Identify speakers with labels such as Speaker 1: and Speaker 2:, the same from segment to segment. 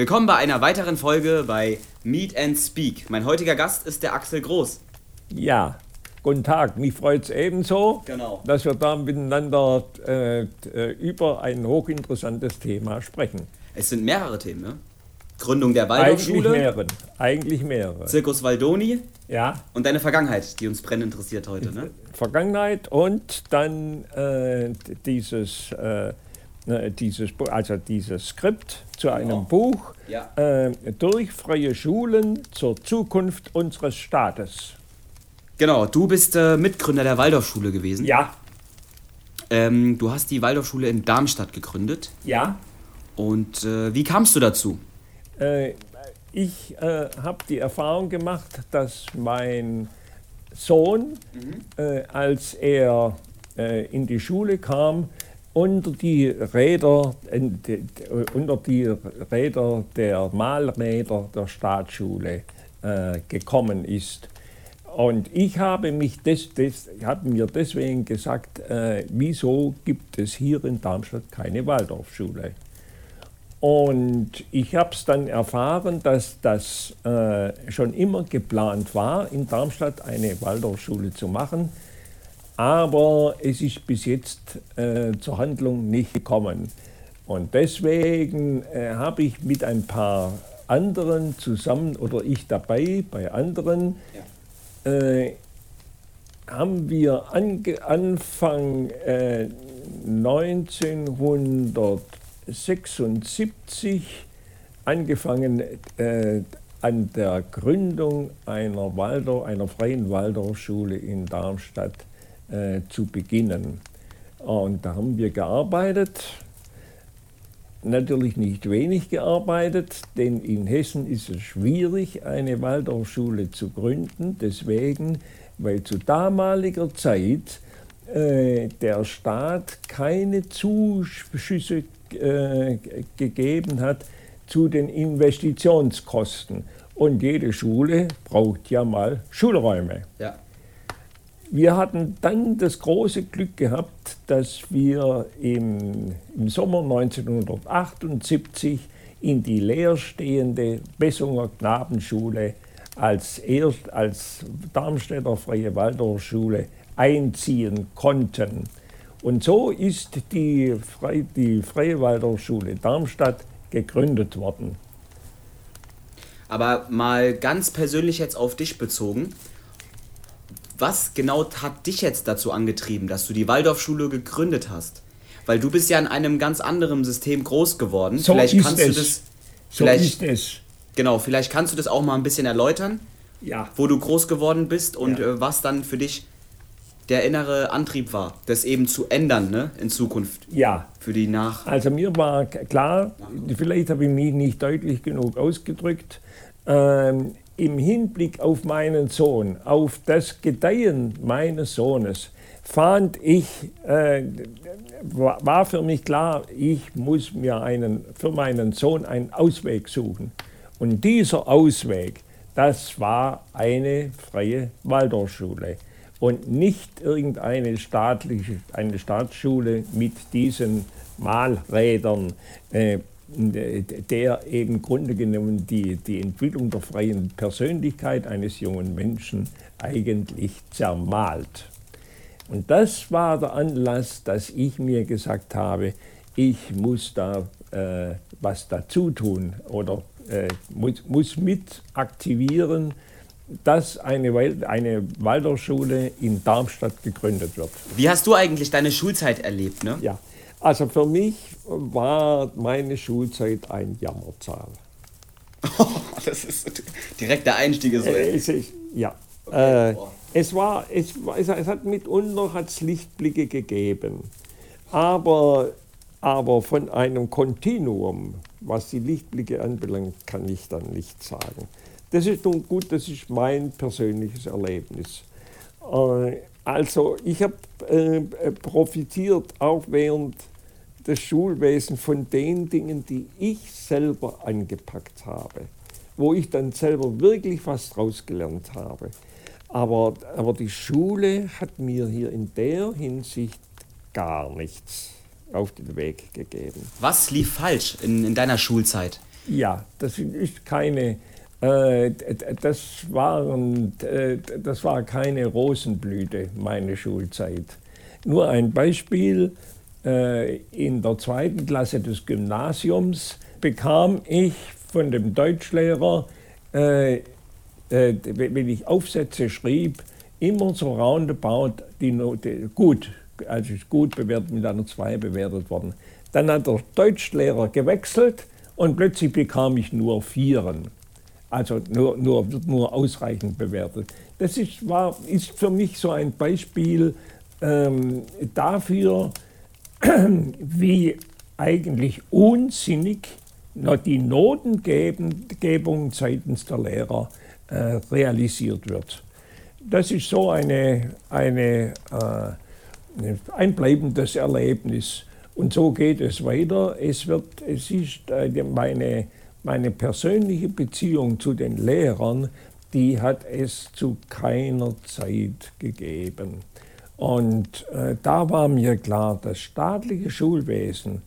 Speaker 1: Willkommen bei einer weiteren Folge bei Meet and Speak. Mein heutiger Gast ist der Axel Groß.
Speaker 2: Ja, guten Tag. Mich freut es ebenso,
Speaker 1: Genau.
Speaker 2: dass wir da miteinander äh, äh, über ein hochinteressantes Thema sprechen.
Speaker 1: Es sind mehrere Themen, ne? Gründung der
Speaker 2: Eigentlich
Speaker 1: Waldorfschule,
Speaker 2: mehrere. Eigentlich mehrere.
Speaker 1: Zirkus Waldoni
Speaker 2: Ja,
Speaker 1: und deine Vergangenheit, die uns brennend interessiert heute, ne?
Speaker 2: Vergangenheit und dann äh, dieses, äh, äh, dieses, also dieses Skript zu einem
Speaker 1: Genau.
Speaker 2: Buch
Speaker 1: Ja.
Speaker 2: äh, durch freie Schulen zur Zukunft unseres Staates.
Speaker 1: Genau, du bist äh, Mitgründer der Waldorfschule gewesen.
Speaker 2: Ja,
Speaker 1: Ähm, du hast die Waldorfschule in Darmstadt gegründet.
Speaker 2: ja.
Speaker 1: Und äh, wie kamst du dazu?
Speaker 2: Äh, ich äh, habe die Erfahrung gemacht, dass mein Sohn, äh, als er äh, in die Schule kam, unter die Räder, unter die Räder der Malräder der Staatsschule gekommen ist. Und ich habe, mich des, des, habe mir deswegen gesagt, äh, wieso gibt es hier in Darmstadt keine Waldorfschule? Und ich habe es dann erfahren, dass das äh, schon immer geplant war, in Darmstadt eine Waldorfschule zu machen. Aber es ist bis jetzt äh, zur Handlung nicht gekommen. Und deswegen äh, habe ich mit ein paar anderen zusammen, oder ich dabei bei anderen, äh, haben wir ange Anfang äh, 1976 angefangen äh, an der Gründung einer, Waldorf, einer freien Waldorfschule in Darmstadt äh, zu beginnen. Und da haben wir gearbeitet, natürlich nicht wenig gearbeitet, denn in Hessen ist es schwierig, eine Waldorfschule zu gründen. Deswegen, weil zu damaliger Zeit äh, der Staat keine Zuschüsse äh, gegeben hat zu den Investitionskosten. Und jede Schule braucht ja mal Schulräume.
Speaker 1: Ja.
Speaker 2: Wir hatten dann das große Glück gehabt, dass wir im, im Sommer 1978 in die leerstehende Bessunger Knabenschule als, erst, als Darmstädter Freie Waldorfschule einziehen konnten. Und so ist die, Frei, die Freie Waldorfschule Darmstadt gegründet worden.
Speaker 1: Aber mal ganz persönlich jetzt auf dich bezogen. Was genau hat dich jetzt dazu angetrieben, dass du die Waldorfschule gegründet hast? Weil du bist ja in einem ganz anderen System groß geworden.
Speaker 2: So
Speaker 1: vielleicht
Speaker 2: ist
Speaker 1: kannst du
Speaker 2: es.
Speaker 1: das
Speaker 2: So
Speaker 1: vielleicht
Speaker 2: ist es.
Speaker 1: genau, vielleicht kannst du das auch mal ein bisschen erläutern,
Speaker 2: Ja.
Speaker 1: wo du groß geworden bist und
Speaker 2: Ja.
Speaker 1: äh, was dann für dich der innere Antrieb war, das eben zu ändern, ne, in Zukunft
Speaker 2: Ja.
Speaker 1: für die nach
Speaker 2: Also mir war klar, vielleicht habe ich mich nicht deutlich genug ausgedrückt, ähm, im Hinblick auf meinen Sohn, auf das Gedeihen meines Sohnes, fand ich, äh, war für mich klar, ich muss mir einen, für meinen Sohn einen Ausweg suchen. Und dieser Ausweg, das war eine freie Waldorfschule und nicht irgendeine staatliche, eine Staatsschule mit diesen Malrädern, äh, der eben Grunde genommen die, die Entwicklung der freien Persönlichkeit eines jungen Menschen eigentlich zermalt. Und das war der Anlass, dass ich mir gesagt habe, ich muss da äh, was dazu tun oder äh, muss, muss mit aktivieren, dass eine, eine Waldorfschule in Darmstadt gegründet wird.
Speaker 1: Wie hast du eigentlich deine Schulzeit erlebt, ne?
Speaker 2: Ja, also für mich war meine Schulzeit ein Jammerzahl.
Speaker 1: das ist direkt der Einstieg ist so.
Speaker 2: Äh, es ist, ja.
Speaker 1: Okay,
Speaker 2: äh, es, war, es, war, es, es hat mitunter hat's Lichtblicke gegeben. Aber, aber von einem Kontinuum, was die Lichtblicke anbelangt, kann ich dann nicht sagen. Das ist nun gut, das ist mein persönliches Erlebnis. Äh, Also ich habe äh, profitiert auch während des Schulwesens von den Dingen, die ich selber angepackt habe, wo ich dann selber wirklich was draus gelernt habe. Aber, aber die Schule hat mir hier in der Hinsicht gar nichts auf den Weg gegeben.
Speaker 1: Was lief falsch in, in deiner Schulzeit?
Speaker 2: Ja, das ist keine, äh, das, waren, äh, das war keine Rosenblüte, meine Schulzeit. Nur ein Beispiel, in der zweiten Klasse des Gymnasiums bekam ich von dem Deutschlehrer, äh, äh, wenn ich Aufsätze schrieb, immer so roundabout die Note gut, also gut bewertet, mit einer 2 bewertet worden. Dann hat der Deutschlehrer gewechselt und plötzlich bekam ich nur Vieren. Also nur, nur, wird nur ausreichend bewertet. Das ist, war, ist für mich so ein Beispiel ähm, dafür, wie eigentlich unsinnig die Notengebung seitens der Lehrer äh, realisiert wird. Das ist so eine, eine, äh, ein bleibendes Erlebnis. Und so geht es weiter. Es, wird, es ist äh, meine, meine persönliche Beziehung zu den Lehrern, die hat es zu keiner Zeit gegeben. Und äh, da war mir klar, das staatliche Schulwesen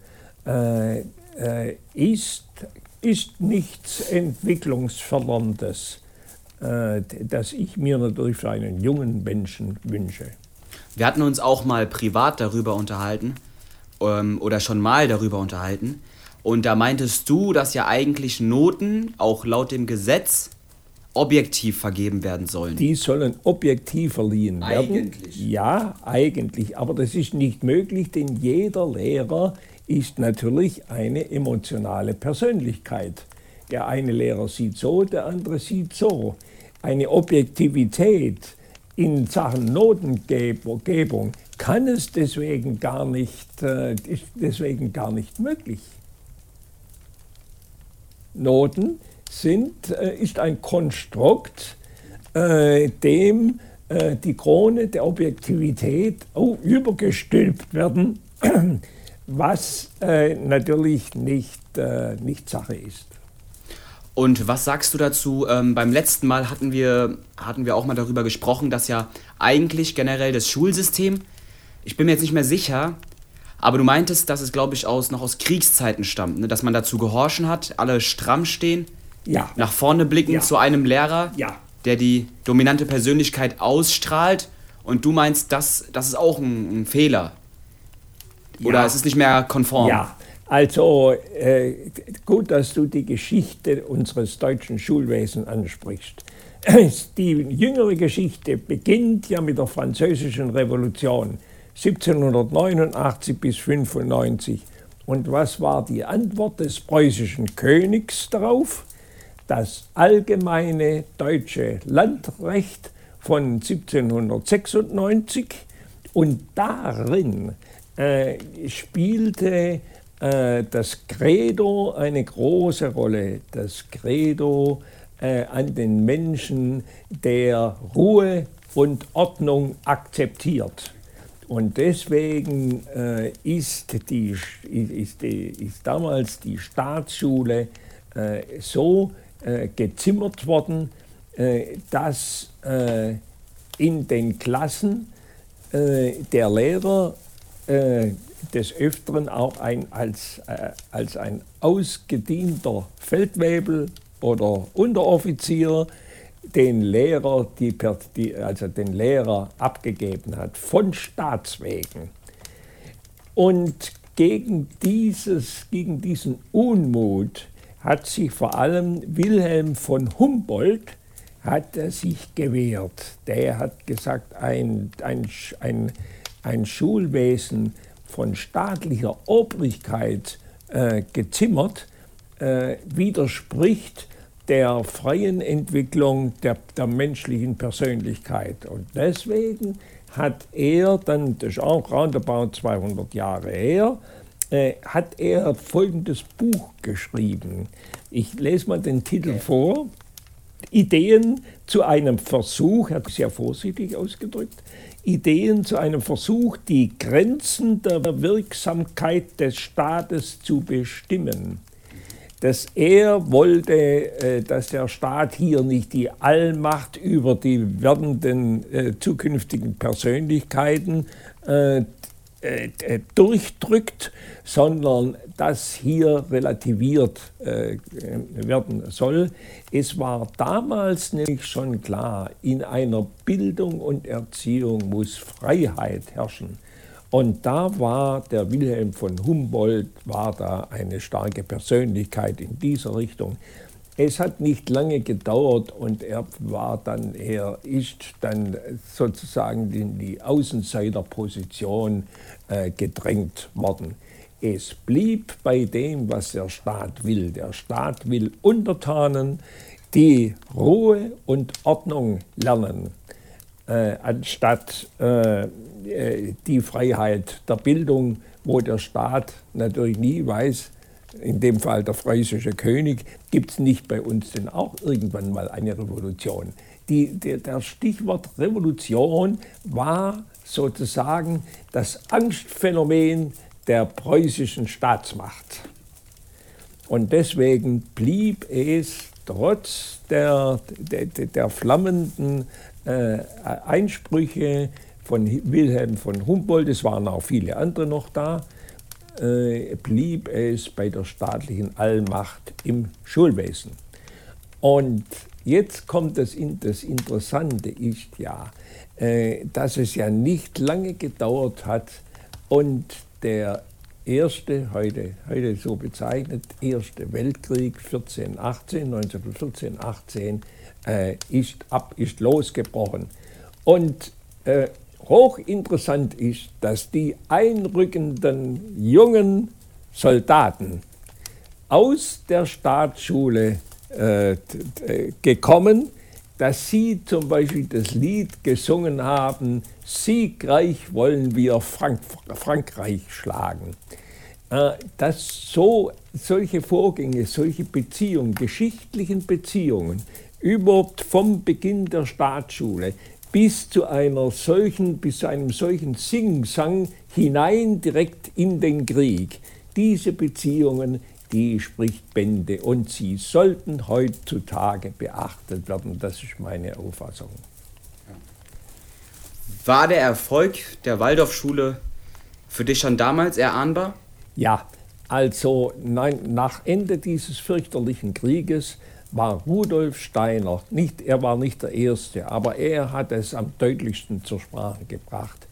Speaker 2: äh, äh, ist, ist nichts Entwicklungsförderndes, äh, das ich mir natürlich für einen jungen Menschen wünsche.
Speaker 1: Wir hatten uns auch mal privat darüber unterhalten ähm, oder schon mal darüber unterhalten. Und da meintest du, dass ja eigentlich Noten auch laut dem Gesetz objektiv vergeben werden sollen.
Speaker 2: Die sollen objektiv verliehen werden.
Speaker 1: Eigentlich.
Speaker 2: Ja, eigentlich. Aber das ist nicht möglich, denn jeder Lehrer ist natürlich eine emotionale Persönlichkeit. Der eine Lehrer sieht so, der andere sieht so. Eine Objektivität in Sachen Notengebung kann es deswegen gar nicht, äh, ist deswegen gar nicht möglich. Noten sind, äh, ist ein Konstrukt, äh, dem äh, die Krone der Objektivität übergestülpt werden, was natürlich nicht, nicht Sache ist.
Speaker 1: Und was sagst du dazu? Ähm, beim letzten Mal hatten wir, hatten wir auch mal darüber gesprochen, dass ja eigentlich generell das Schulsystem, ich bin mir jetzt nicht mehr sicher, aber du meintest, dass es, glaube ich, aus, noch aus Kriegszeiten stammt, ne? dass man dazu gehorchen hat, alle stramm stehen
Speaker 2: ja.
Speaker 1: nach vorne blicken
Speaker 2: Ja.
Speaker 1: zu einem Lehrer,
Speaker 2: Ja.
Speaker 1: der die dominante Persönlichkeit ausstrahlt. Und du meinst, das, das ist auch ein, ein Fehler. Oder
Speaker 2: Ja.
Speaker 1: es ist nicht mehr konform.
Speaker 2: Ja, also äh, gut, dass du die Geschichte unseres deutschen Schulwesens ansprichst. Die jüngere Geschichte beginnt ja mit der Französischen Revolution 1789 bis 95. Und was war die Antwort des preußischen Königs darauf? Das allgemeine deutsche Landrecht von 1796 und darin äh, spielte äh, das Credo eine große Rolle. Das Credo äh, an den Menschen, der Ruhe und Ordnung akzeptiert. Und deswegen äh, ist, die, ist, die, ist damals die Staatsschule äh, so äh, gezimmert worden, äh, dass äh, in den Klassen äh, der Lehrer äh, des Öfteren auch ein, als, als ein ausgedienter Feldwebel oder Unteroffizier den Lehrer, die, die, also den Lehrer abgegeben hat, von Staatswegen. Und gegen, dieses, gegen diesen Unmut hat sich vor allem Wilhelm von Humboldt hat er sich gewehrt. Der hat gesagt, ein, ein, ein, ein Schulwesen von staatlicher Obrigkeit äh, gezimmert, äh, widerspricht der freien Entwicklung der, der menschlichen Persönlichkeit. Und deswegen hat er dann, das ist auch roundabout 200 Jahre her, äh, hat er folgendes Buch geschrieben. Ich lese mal den Titel vor. Ideen zu einem Versuch, er hat sehr vorsichtig ausgedrückt, Ideen zu einem Versuch, die Grenzen der Wirksamkeit des Staates zu bestimmen. Dass er wollte, äh, dass der Staat hier nicht die Allmacht über die werdenden äh, zukünftigen Persönlichkeiten äh, äh, äh, durchdrückt, sondern das hier relativiert äh, werden soll. Es war damals nämlich schon klar, in einer Bildung und Erziehung muss Freiheit herrschen. Und da war der Wilhelm von Humboldt, war da eine starke Persönlichkeit in dieser Richtung. Es hat nicht lange gedauert und er war dann, er ist dann sozusagen in die Außenseiterposition äh, gedrängt worden. Es blieb bei dem, was der Staat will. Der Staat will Untertanen, die Ruhe und Ordnung lernen, äh, anstatt äh, äh die Freiheit der Bildung, wo der Staat natürlich nie weiß, in dem Fall der preußische König, gibt es nicht bei uns denn auch irgendwann mal eine Revolution. Die, der, der Stichwort Revolution war sozusagen das Angstphänomen der preußischen Staatsmacht. Und deswegen blieb es trotz der, der, der flammenden äh, Einsprüche von Wilhelm von Humboldt, es waren auch viele andere noch da, äh, blieb es bei der staatlichen Allmacht im Schulwesen. Und jetzt kommt das, das Interessante, ist ja, dass es ja nicht lange gedauert hat und der erste, heute, heute so bezeichnet, erste Weltkrieg 14, 18, 1914, 18, äh, ist, ab, ist losgebrochen. Und äh, hochinteressant ist, dass die einrückenden jungen Soldaten aus der Staatsschule äh, gekommen, dass sie zum Beispiel das Lied gesungen haben, Siegreich wollen wir Frank Frankreich schlagen. Äh, dass so, solche Vorgänge, solche Beziehungen, geschichtlichen Beziehungen, überhaupt vom Beginn der Staatsschule bis zu einer solchen, bis zu einem solchen Sing-Sang hinein direkt in den Krieg. Diese Beziehungen, die spricht Bände und sie sollten heutzutage beachtet werden. Das ist meine Auffassung.
Speaker 1: War der Erfolg der Waldorfschule für dich schon damals erahnbar?
Speaker 2: Ja, also nein, nach Ende dieses fürchterlichen Krieges war Rudolf Steiner, nicht, er war nicht der Erste, aber er hat es am deutlichsten zur Sprache gebracht.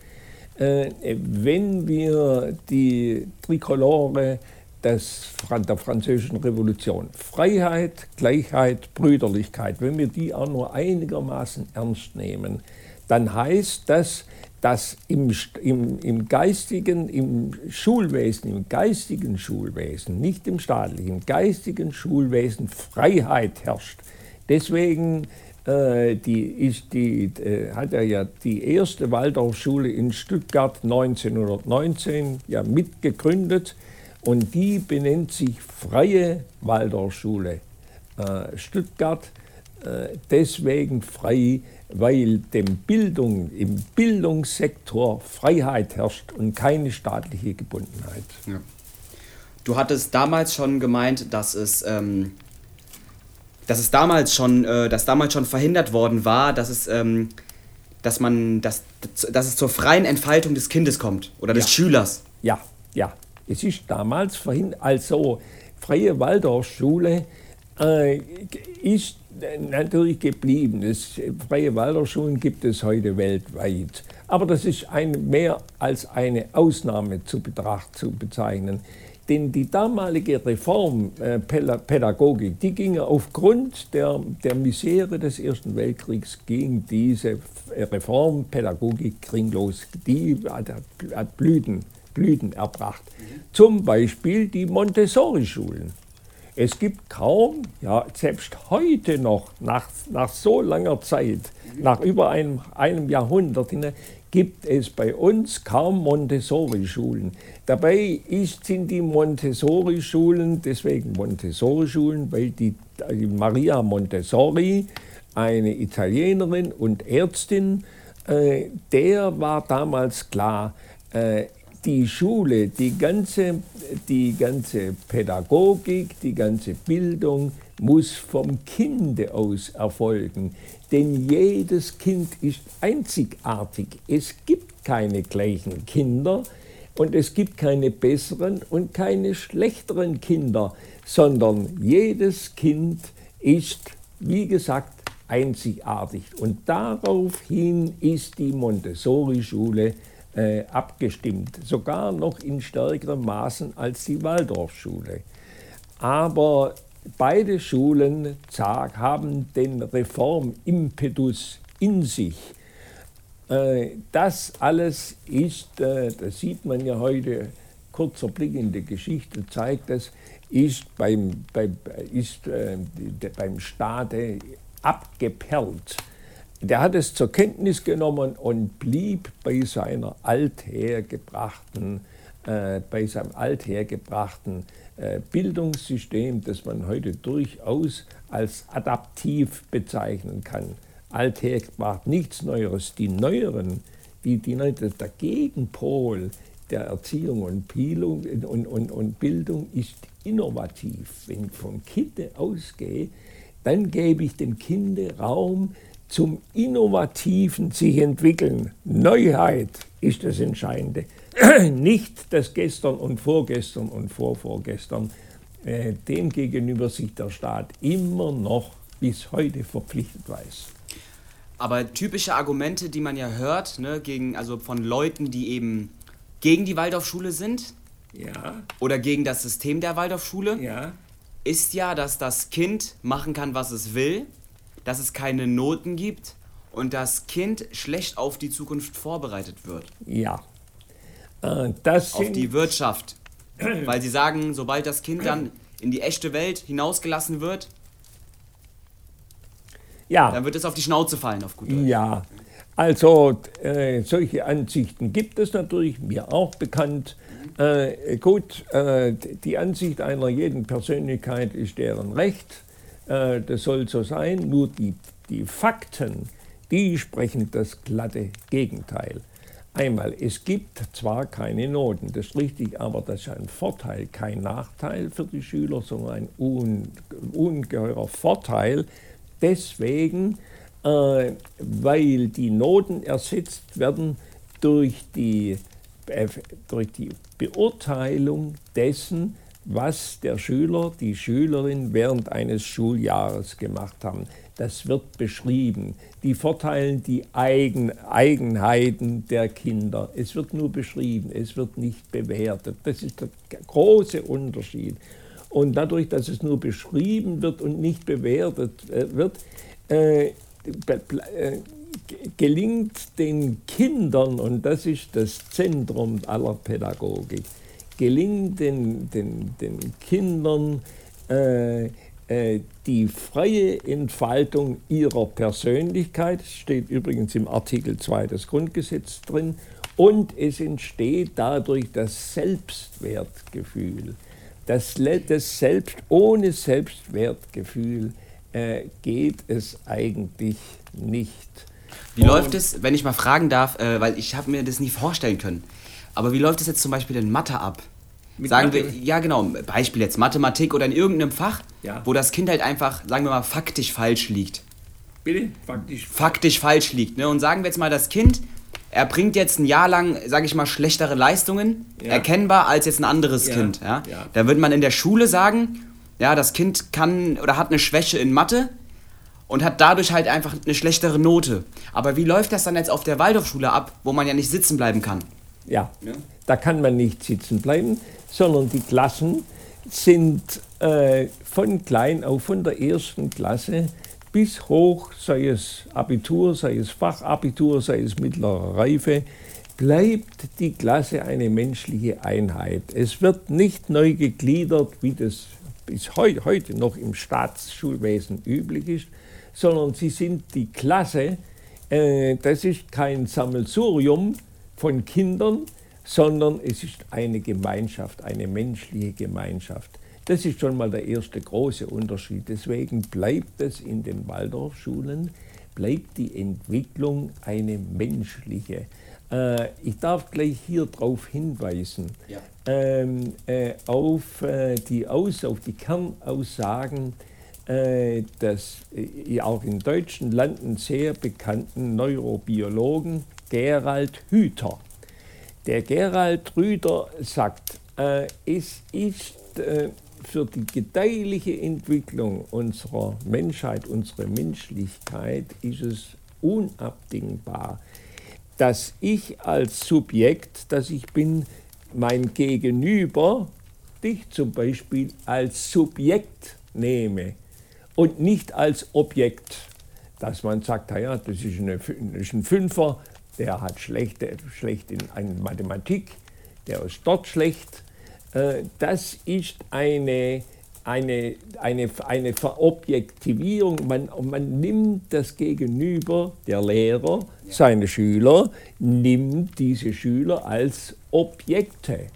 Speaker 2: Äh, wenn wir die Trikolore des, der französischen Revolution, Freiheit, Gleichheit, Brüderlichkeit, wenn wir die auch nur einigermaßen ernst nehmen, dann heißt das, dass im, im, im geistigen, im Schulwesen, im geistigen Schulwesen, nicht im staatlichen, im geistigen Schulwesen Freiheit herrscht. Deswegen äh, die, ist die, äh, hat er ja die erste Waldorfschule in Stuttgart 1919 ja mitgegründet und die benennt sich Freie Waldorfschule äh, Stuttgart, äh, deswegen frei, weil dem Bildung, im Bildungssektor Freiheit herrscht und keine staatliche Gebundenheit. Ja.
Speaker 1: Du hattest damals schon gemeint, dass es, ähm, dass es damals schon, äh, dass damals schon verhindert worden war, dass es, ähm, dass man, dass, dass es zur freien Entfaltung des Kindes kommt oder des
Speaker 2: ja.
Speaker 1: Schülers.
Speaker 2: Ja, ja. Es ist damals also Freie Waldorfschule äh, ist natürlich geblieben. Das freie Waldorfschulen gibt es heute weltweit. Aber das ist ein, mehr als eine Ausnahme zu, betracht, zu bezeichnen. Denn die damalige Reformpädagogik, die ging aufgrund der, der Misere des Ersten Weltkriegs, ging diese Reformpädagogik kringlos. Die hat Blüten, Blüten erbracht. Zum Beispiel die Montessori-Schulen. Es gibt kaum, ja, selbst heute noch, nach, nach so langer Zeit, nach über einem, einem Jahrhundert, gibt es bei uns kaum Montessori-Schulen. Dabei ist, sind die Montessori-Schulen, deswegen Montessori-Schulen, weil die, die Maria Montessori, eine Italienerin und Ärztin, äh, der war damals klar, äh, die Schule, die ganze, die ganze Pädagogik, die ganze Bildung muss vom Kinde aus erfolgen. Denn jedes Kind ist einzigartig. Es gibt keine gleichen Kinder und es gibt keine besseren und keine schlechteren Kinder, sondern jedes Kind ist, wie gesagt, einzigartig. Und daraufhin ist die Montessori-Schule äh, abgestimmt, sogar noch in stärkerem Maßen als die Waldorfschule. Aber beide Schulen haben den Reformimpetus in sich. Äh, das alles ist, äh, das sieht man ja heute, kurzer Blick in die Geschichte zeigt das, ist beim, beim, ist, äh, beim Staate abgeperlt. Der hat es zur Kenntnis genommen und blieb bei seiner althergebrachten, äh, bei seinem althergebrachten äh, Bildungssystem, das man heute durchaus als adaptiv bezeichnen kann. Althergebracht, nichts Neueres. Die neueren, die, die, der Gegenpol der Erziehung und Bildung, und, und, und Bildung ist innovativ. Wenn ich vom Kind ausgehe, dann gebe ich dem Kind Raum, zum innovativen sich entwickeln. Neuheit ist das Entscheidende. Nicht das Gestern und Vorgestern und Vorvorgestern. Äh, dem gegenüber sich der Staat immer noch bis heute verpflichtet weiß.
Speaker 1: Aber typische Argumente, die man ja hört, ne, gegen, also von Leuten, die eben gegen die Waldorfschule sind
Speaker 2: ja.
Speaker 1: oder gegen das System der Waldorfschule,
Speaker 2: ja.
Speaker 1: ist ja, dass das Kind machen kann, was es will dass es keine Noten gibt und das Kind schlecht auf die Zukunft vorbereitet wird.
Speaker 2: Ja. Äh, das
Speaker 1: auf die Wirtschaft. Weil sie sagen, sobald das Kind dann in die echte Welt hinausgelassen wird,
Speaker 2: ja.
Speaker 1: dann wird es auf die Schnauze fallen, auf gut Deutsch.
Speaker 2: Ja. Also äh, solche Ansichten gibt es natürlich, mir auch bekannt. Äh, gut, äh, die Ansicht einer jeden Persönlichkeit ist deren Recht. Äh, das soll so sein, nur die, die Fakten, die sprechen das glatte Gegenteil. Einmal, es gibt zwar keine Noten, das ist richtig, aber das ist ein Vorteil, kein Nachteil für die Schüler, sondern ein un, ungeheurer Vorteil. Deswegen, äh, weil die Noten ersetzt werden durch die, durch die Beurteilung dessen, was der Schüler, die Schülerin während eines Schuljahres gemacht haben. Das wird beschrieben. Die Vorteile, die Eigen, Eigenheiten der Kinder. Es wird nur beschrieben, es wird nicht bewertet. Das ist der große Unterschied. Und dadurch, dass es nur beschrieben wird und nicht bewertet äh, wird, äh, äh, gelingt den Kindern, und das ist das Zentrum aller Pädagogik, gelingt den, den, den Kindern äh, äh, die freie Entfaltung ihrer Persönlichkeit, steht übrigens im Artikel 2 des Grundgesetzes drin, und es entsteht dadurch das Selbstwertgefühl. Das, das Selbst, ohne Selbstwertgefühl äh, geht es eigentlich nicht.
Speaker 1: Wie und läuft es, wenn ich mal fragen darf, äh, weil ich habe mir das nie vorstellen können, aber wie läuft es jetzt zum Beispiel in Mathe ab? Mit sagen Mathe? wir, ja genau, Beispiel jetzt Mathematik oder in irgendeinem Fach, ja. wo das Kind halt einfach, sagen wir mal, faktisch falsch liegt.
Speaker 2: Bitte? Faktisch?
Speaker 1: Faktisch falsch liegt. Ne? Und sagen wir jetzt mal, das Kind, er bringt jetzt ein Jahr lang, sage ich mal, schlechtere Leistungen, ja. erkennbar als jetzt ein anderes ja. Kind. Ja? Ja. Da würde man in der Schule sagen, ja, das Kind kann oder hat eine Schwäche in Mathe und hat dadurch halt einfach eine schlechtere Note. Aber wie läuft das dann jetzt auf der Waldorfschule ab, wo man ja nicht sitzen bleiben kann?
Speaker 2: Ja, da kann man nicht sitzen bleiben sondern die Klassen sind äh, von klein auf, von der ersten Klasse bis hoch, sei es Abitur, sei es Fachabitur, sei es mittlere Reife, bleibt die Klasse eine menschliche Einheit. Es wird nicht neu gegliedert, wie das bis heute noch im Staatsschulwesen üblich ist, sondern sie sind die Klasse, äh, das ist kein Sammelsurium von Kindern, sondern es ist eine Gemeinschaft, eine menschliche Gemeinschaft. Das ist schon mal der erste große Unterschied. Deswegen bleibt es in den Waldorfschulen bleibt die Entwicklung eine menschliche. Äh, ich darf gleich hier darauf hinweisen, ja. ähm, äh, auf, äh, die Aus, auf die Kernaussagen äh, des äh, auch in deutschen Landen sehr bekannten Neurobiologen Gerald Hüther. Der Gerald Rüder sagt, äh, es ist für die gedeihliche Entwicklung unserer Menschheit, unserer Menschlichkeit, ist es unabdingbar, dass ich als Subjekt, dass ich bin, mein Gegenüber, dich zum Beispiel als Subjekt nehme und nicht als Objekt. Dass man sagt, naja, das ist, eine, das ist ein Fünfer, der hat schlecht, schlecht in, in Mathematik, der ist dort schlecht. Äh, das ist eine eine, eine, eine Verobjektivierung. Man, man nimmt das Gegenüber, der Lehrer, ja. seine Schüler, nimmt diese Schüler als Objekte.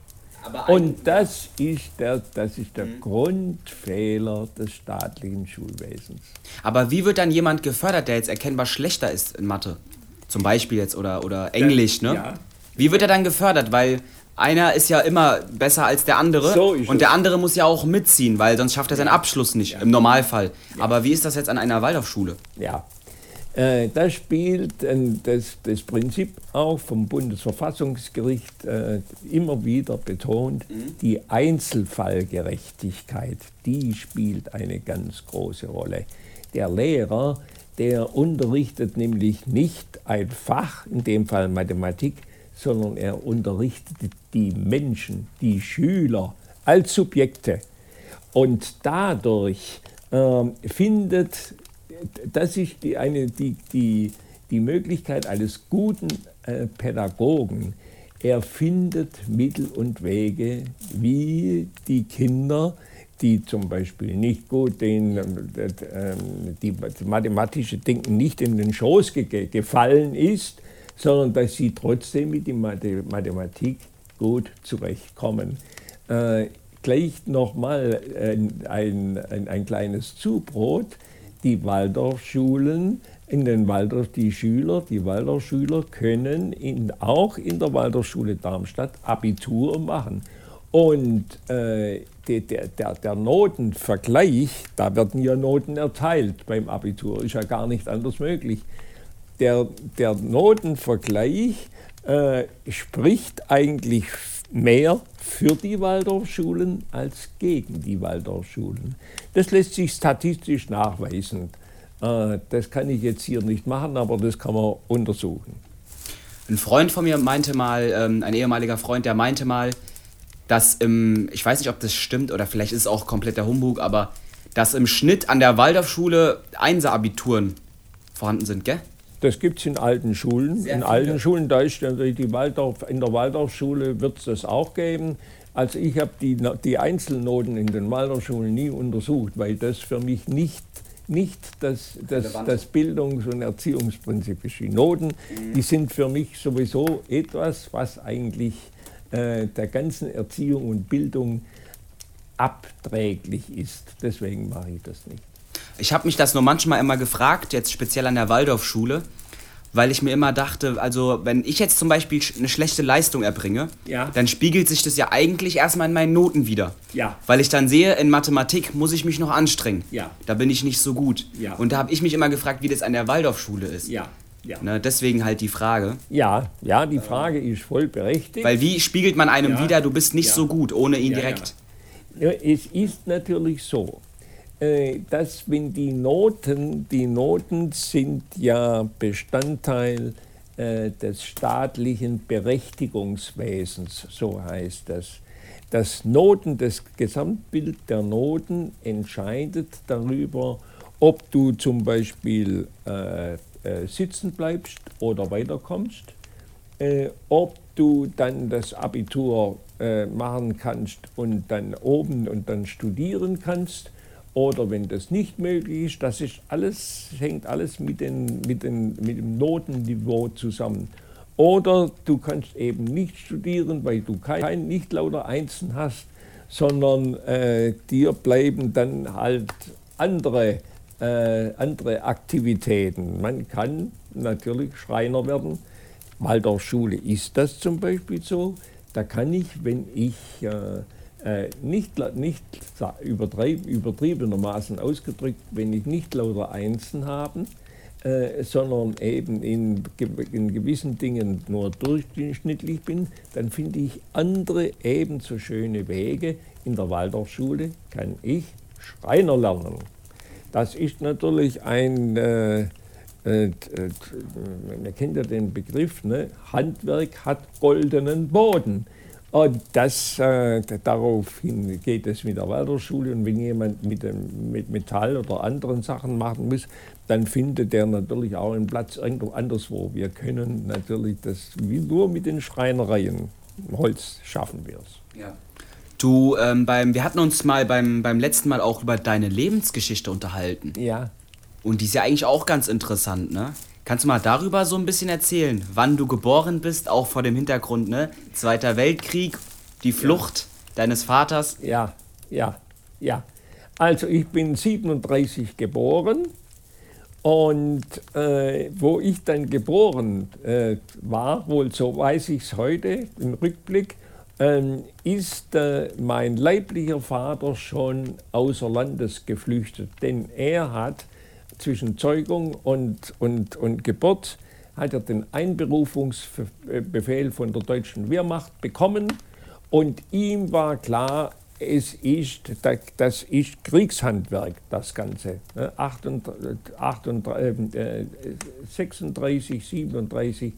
Speaker 2: Und das ist der, das ist der mhm. Grundfehler des staatlichen Schulwesens.
Speaker 1: Aber wie wird dann jemand gefördert, der jetzt erkennbar schlechter ist in Mathe? Zum Beispiel jetzt oder, oder Englisch, ne? Ja. Wie wird er dann gefördert? Weil einer ist ja immer besser als der andere so und der andere muss ja auch mitziehen, weil sonst schafft er seinen Abschluss nicht, ja. im Normalfall. Ja. Aber wie ist das jetzt an einer Waldorfschule?
Speaker 2: Ja, äh, das spielt äh, das, das Prinzip auch vom Bundesverfassungsgericht äh, immer wieder betont, mhm. die Einzelfallgerechtigkeit, die spielt eine ganz große Rolle. Der Lehrer, der unterrichtet nämlich nicht ein Fach, in dem Fall Mathematik, sondern er unterrichtet die Menschen, die Schüler als Subjekte. Und dadurch äh, findet, das ist die, eine, die, die, die Möglichkeit eines guten äh, Pädagogen, er findet Mittel und Wege, wie die Kinder, die zum Beispiel nicht gut den, äh, die mathematische Denken nicht in den Schoß ge gefallen ist, sondern dass sie trotzdem mit der Mathematik gut zurechtkommen. Äh, gleich nochmal ein, ein, ein, ein kleines Zubrot. Die Waldorfschulen, in den Waldorf, die Schüler, die Waldorfschüler können in, auch in der Waldorfschule Darmstadt Abitur machen. Und äh, der, der, der Notenvergleich, da werden ja Noten erteilt beim Abitur, ist ja gar nicht anders möglich der, der Notenvergleich äh, spricht eigentlich mehr für die Waldorfschulen als gegen die Waldorfschulen. Das lässt sich statistisch nachweisen. Äh, das kann ich jetzt hier nicht machen, aber das kann man untersuchen.
Speaker 1: Ein Freund von mir meinte mal, ähm, ein ehemaliger Freund, der meinte mal, dass im, ich weiß nicht, ob das stimmt oder vielleicht ist es auch komplett der Humbug, aber dass im Schnitt an der Waldorfschule Einser-Abituren vorhanden sind, gell?
Speaker 2: Das gibt es in alten Schulen. Sehr in viele. alten Schulen, da ist die Waldorf, in der Waldorfschule wird es das auch geben. Also ich habe die, die Einzelnoten in den Waldorfschulen nie untersucht, weil das für mich nicht, nicht das, das, das Bildungs- und Erziehungsprinzip ist. Die Noten, mhm. die sind für mich sowieso etwas, was eigentlich äh, der ganzen Erziehung und Bildung abträglich ist. Deswegen mache ich das nicht.
Speaker 1: Ich habe mich das nur manchmal immer gefragt, jetzt speziell an der Waldorfschule, weil ich mir immer dachte, also wenn ich jetzt zum Beispiel eine schlechte Leistung erbringe, ja. dann spiegelt sich das ja eigentlich erstmal in meinen Noten wieder. Ja. Weil ich dann sehe, in Mathematik muss ich mich noch anstrengen. Ja. Da bin ich nicht so gut. Und da habe ich mich immer gefragt, wie das an der Waldorfschule ist. Ja. Ne, deswegen halt die Frage.
Speaker 2: Ja, ja, die Frage ist voll berechtigt.
Speaker 1: Weil wie spiegelt man einem ja. wieder, du bist nicht ja. so gut, ohne ihn direkt?
Speaker 2: Ja. Es ist natürlich so, äh, dass wenn die Noten, die Noten sind ja Bestandteil äh, des staatlichen Berechtigungswesens, so heißt das. Das Noten, das Gesamtbild der Noten entscheidet darüber, ob du zum Beispiel äh, äh, sitzen bleibst oder weiterkommst, äh, ob du dann das Abitur äh, machen kannst und dann oben und dann studieren kannst oder wenn das nicht möglich ist, das ist alles, hängt alles mit, den, mit, den, mit dem Notenniveau zusammen. Oder du kannst eben nicht studieren, weil du kein, nicht lauter Einsen hast, sondern äh, dir bleiben dann halt andere äh, andere Aktivitäten. Man kann natürlich Schreiner werden. Waldorfschule ist das zum Beispiel so. Da kann ich, wenn ich äh, äh nicht, nicht übertrieb, übertriebenermaßen ausgedrückt, wenn ich nicht lauter Einsen habe, äh, sondern eben in, in gewissen Dingen nur durchschnittlich bin, dann finde ich andere ebenso schöne Wege. In der Waldorfschule kann ich Schreiner lernen. Das ist natürlich ein, äh, äh, man kennt ja den Begriff, ne? Handwerk hat goldenen Boden. Und das, äh, daraufhin geht es mit der Waldorfschule. Und wenn jemand mit, dem, mit Metall oder anderen Sachen machen muss, dann findet der natürlich auch einen Platz irgendwo anderswo. Wir können natürlich das wie nur mit den Schreinereien. Holz schaffen wir es.
Speaker 1: Ja. Du, ähm, beim, wir hatten uns mal beim, beim letzten Mal auch über deine Lebensgeschichte unterhalten.
Speaker 2: Ja.
Speaker 1: Und die ist ja eigentlich auch ganz interessant, ne? Kannst du mal darüber so ein bisschen erzählen, wann du geboren bist, auch vor dem Hintergrund, ne? Zweiter Weltkrieg, die Flucht ja. deines Vaters?
Speaker 2: Ja, ja, ja. Also ich bin 37 geboren und äh, wo ich dann geboren äh, war, wohl so weiß ich es heute im Rückblick, ist äh, mein leiblicher Vater schon außer Landes geflüchtet. Denn er hat zwischen Zeugung und, und, und Geburt hat er den Einberufungsbefehl von der deutschen Wehrmacht bekommen und ihm war klar, es ist, das ist Kriegshandwerk, das Ganze. 38, 36, 37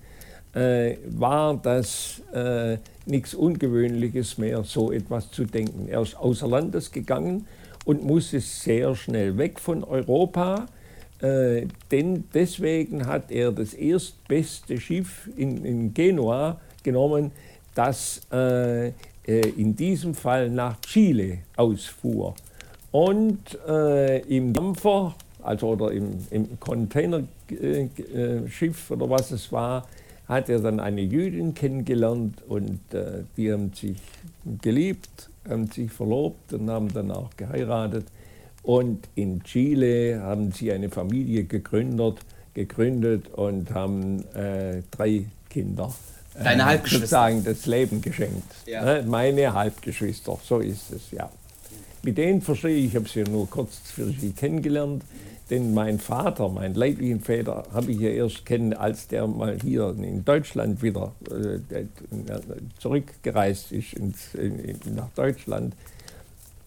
Speaker 2: äh, war das äh, nichts Ungewöhnliches mehr, so etwas zu denken. Er ist außer Landes gegangen und musste sehr schnell weg von Europa, äh, denn deswegen hat er das erstbeste Schiff in, in Genua genommen, das äh, äh, in diesem Fall nach Chile ausfuhr. Und äh, im Dampfer, also oder im, im Containerschiff oder was es war, hat er dann eine Jüdin kennengelernt und äh, die haben sich geliebt, haben sich verlobt und haben dann auch geheiratet. Und in Chile haben sie eine Familie gegründet, gegründet und haben äh, drei Kinder.
Speaker 1: Äh, Deine Halbgeschwister?
Speaker 2: Sozusagen das Leben geschenkt. Ja. Ne? Meine Halbgeschwister, so ist es, ja. Mit denen verstehe ich, ich habe sie nur kurz für sie kennengelernt. Denn mein Vater, meinen leiblichen Vater, habe ich ja erst kennen, als der mal hier in Deutschland wieder äh, zurückgereist ist ins, in, nach Deutschland.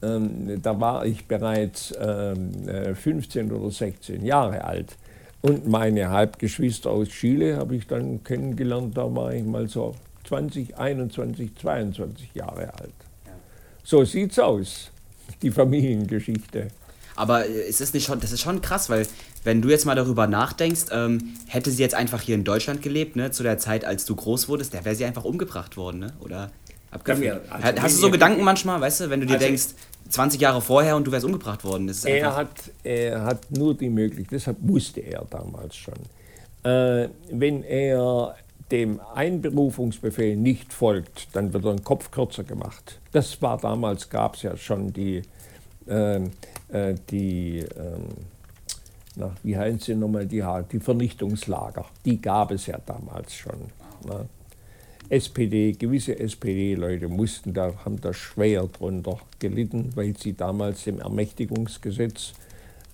Speaker 2: Ähm, da war ich bereits ähm, 15 äh, oder 16 Jahre alt. Und meine Halbgeschwister aus Chile habe ich dann kennengelernt, da war ich mal so 20, 21, 22 Jahre alt. So sieht's aus, die Familiengeschichte.
Speaker 1: Aber äh, ist es nicht schon, das ist schon krass, weil wenn du jetzt mal darüber nachdenkst, ähm, hätte sie jetzt einfach hier in Deutschland gelebt, ne, zu der Zeit, als du groß wurdest, da wäre sie einfach umgebracht worden, ne? Oder abgeführt. Also Hast du so Gedanken manchmal, weißt du, wenn du dir also denkst, 20 Jahre vorher und du wärst umgebracht worden?
Speaker 2: Das er, hat, er hat nur die Möglichkeit, deshalb wusste er damals schon, äh, wenn er dem Einberufungsbefehl nicht folgt, dann wird er den Kopf kürzer gemacht. Das war damals, gab es ja schon die die, ähm, na, wie heißen sie nochmal, die, die Vernichtungslager, die gab es ja damals schon. Na. SPD, gewisse SPD-Leute mussten da, haben da schwer drunter gelitten, weil sie damals dem Ermächtigungsgesetz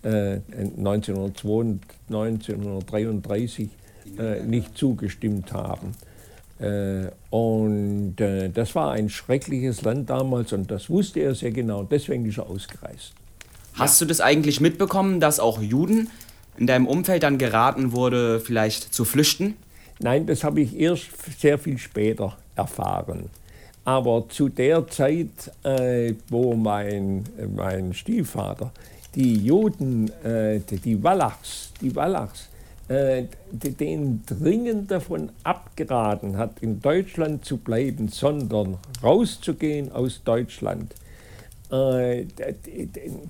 Speaker 2: äh, 1932, 1933 äh, nicht zugestimmt haben. Äh, und äh, das war ein schreckliches Land damals und das wusste er sehr genau. Deswegen ist er ausgereist.
Speaker 1: Hast du das eigentlich mitbekommen, dass auch Juden in deinem Umfeld dann geraten wurde, vielleicht zu flüchten?
Speaker 2: Nein, das habe ich erst sehr viel später erfahren. Aber zu der Zeit, äh, wo mein, mein Stiefvater die Juden, äh, die Wallachs, die Wallachs äh, den dringend davon abgeraten hat, in Deutschland zu bleiben, sondern rauszugehen aus Deutschland. Äh,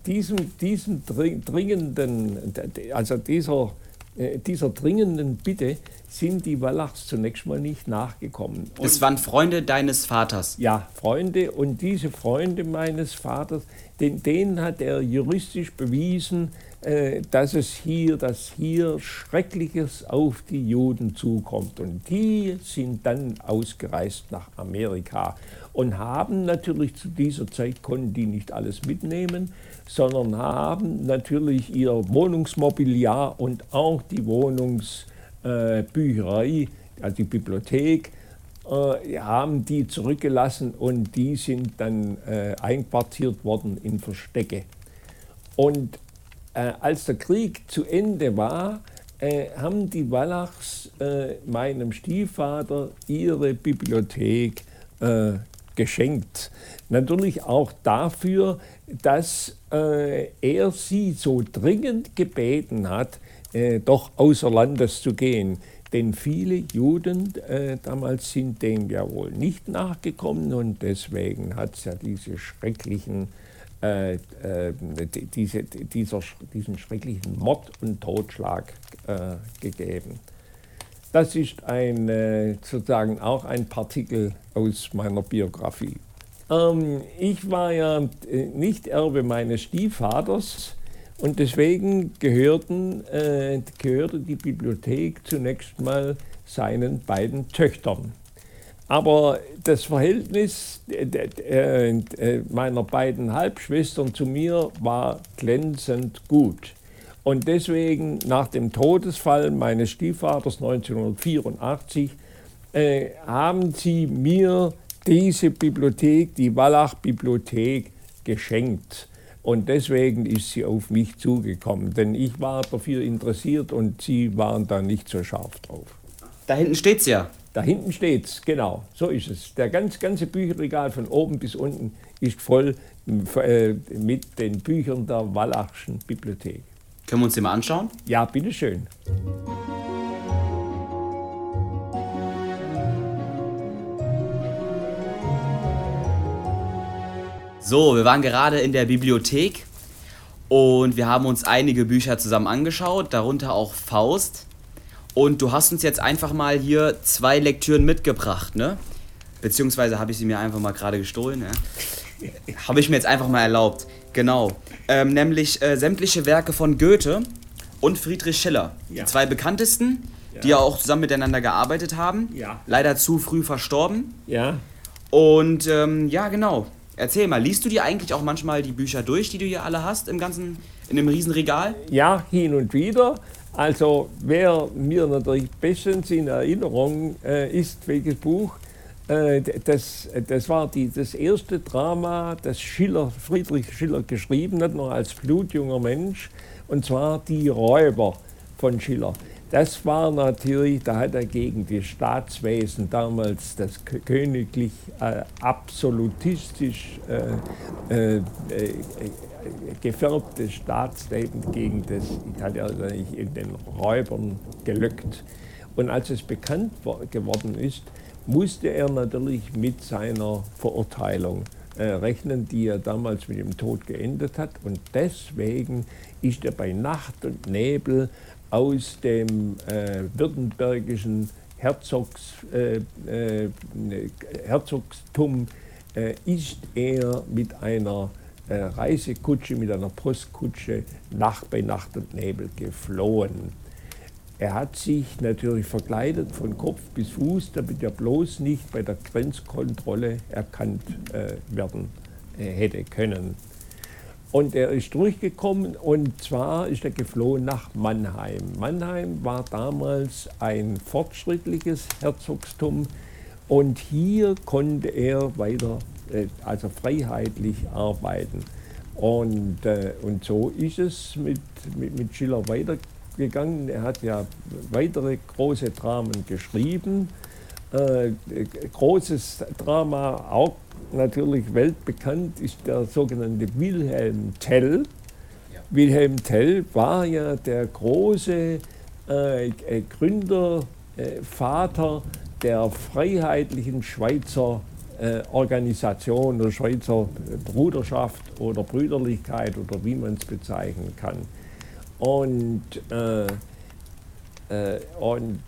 Speaker 2: diesem, diesem dringenden, also dieser, äh, dieser dringenden Bitte sind die Wallachs zunächst mal nicht nachgekommen.
Speaker 1: Und es waren Freunde deines Vaters?
Speaker 2: Ja, Freunde. Und diese Freunde meines Vaters, den, denen hat er juristisch bewiesen, dass es hier, dass hier Schreckliches auf die Juden zukommt. Und die sind dann ausgereist nach Amerika und haben natürlich zu dieser Zeit, konnten die nicht alles mitnehmen, sondern haben natürlich ihr Wohnungsmobiliar und auch die Wohnungsbücherei, äh, also die Bibliothek, äh, haben die zurückgelassen und die sind dann äh, einquartiert worden in Verstecke. Und äh, als der Krieg zu Ende war, äh, haben die Wallachs äh, meinem Stiefvater ihre Bibliothek äh, geschenkt. Natürlich auch dafür, dass äh, er sie so dringend gebeten hat, äh, doch außer Landes zu gehen. Denn viele Juden damals sind dem ja wohl nicht nachgekommen und deswegen hat es ja diese schrecklichen äh, äh, diese, dieser, diesen schrecklichen Mord und Totschlag äh, gegeben. Das ist ein, äh, sozusagen auch ein Partikel aus meiner Biografie. Ähm, ich war ja nicht Erbe meines Stiefvaters und deswegen gehörten, gehörte die Bibliothek zunächst mal seinen beiden Töchtern. Aber das Verhältnis äh, äh, meiner beiden Halbschwestern zu mir war glänzend gut. Und deswegen nach dem Todesfall meines Stiefvaters 1984 äh, haben sie mir diese Bibliothek, die Wallach-Bibliothek, geschenkt. Und deswegen ist sie auf mich zugekommen, denn ich war dafür interessiert und sie waren da nicht so scharf drauf.
Speaker 1: Da hinten steht's ja.
Speaker 2: Da hinten steht's, genau, so ist es. Der ganz, ganze Bücherregal von oben bis unten ist voll äh, mit den Büchern der Wallachschen Bibliothek.
Speaker 1: Können wir uns die mal anschauen?
Speaker 2: Ja, bitteschön.
Speaker 1: So, wir waren gerade in der Bibliothek und wir haben uns einige Bücher zusammen angeschaut, darunter auch Faust. Und du hast uns jetzt einfach mal hier zwei Lektüren mitgebracht, ne? Beziehungsweise habe ich sie mir einfach mal gerade gestohlen, ja? Habe ich mir jetzt einfach mal erlaubt. Genau. Ähm, nämlich äh, sämtliche Werke von Goethe und Friedrich Schiller. Ja. Die zwei bekanntesten, ja. die ja auch zusammen miteinander gearbeitet haben.
Speaker 2: Ja.
Speaker 1: Leider zu früh verstorben.
Speaker 2: Ja.
Speaker 1: Und ähm, ja, genau. Erzähl mal, liest du dir eigentlich auch manchmal die Bücher durch, die du hier alle hast im ganzen, in dem Riesenregal?
Speaker 2: Ja, hin und wieder. Also wer mir natürlich bestens in Erinnerung äh, ist, welches Buch, äh, das, das war die, das erste Drama, das Schiller, Friedrich Schiller geschrieben hat, noch als blutjunger Mensch, und zwar Die Räuber von Schiller. Das war natürlich, da hat er gegen das Staatswesen damals, das königlich äh, absolutistisch äh, äh, äh gefärbte Staatsleben gegen das Italiener in den Räubern gelöckt. Und als es bekannt geworden ist, musste er natürlich mit seiner Verurteilung äh, rechnen, die er damals mit dem Tod geendet hat. Und deswegen ist er bei Nacht und Nebel aus dem äh, württembergischen Herzogs, äh, äh Herzogstum, äh, ist er mit einer äh, Reisekutsche, mit einer Postkutsche Nacht bei Nacht und Nebel geflohen. Er hat sich natürlich verkleidet von Kopf bis Fuß, damit er bloß nicht bei der Grenzkontrolle erkannt äh, werden hätte können. Und er ist durchgekommen und zwar ist er geflohen nach Mannheim. Mannheim war damals ein fortschrittliches Herzogstum und hier konnte er weiter äh, also freiheitlich arbeiten. Und, äh, und so ist es mit, mit, mit Schiller weitergegangen. Er hat ja weitere große Dramen geschrieben. Äh, großes Drama, auch natürlich weltbekannt, ist der sogenannte Wilhelm Tell. Ja. Wilhelm Tell war ja der große äh, Gründer, äh, Vater der freiheitlichen Schweizer äh, Organisation der Schweizer Bruderschaft oder Brüderlichkeit oder wie man es bezeichnen kann. Und, äh, äh, und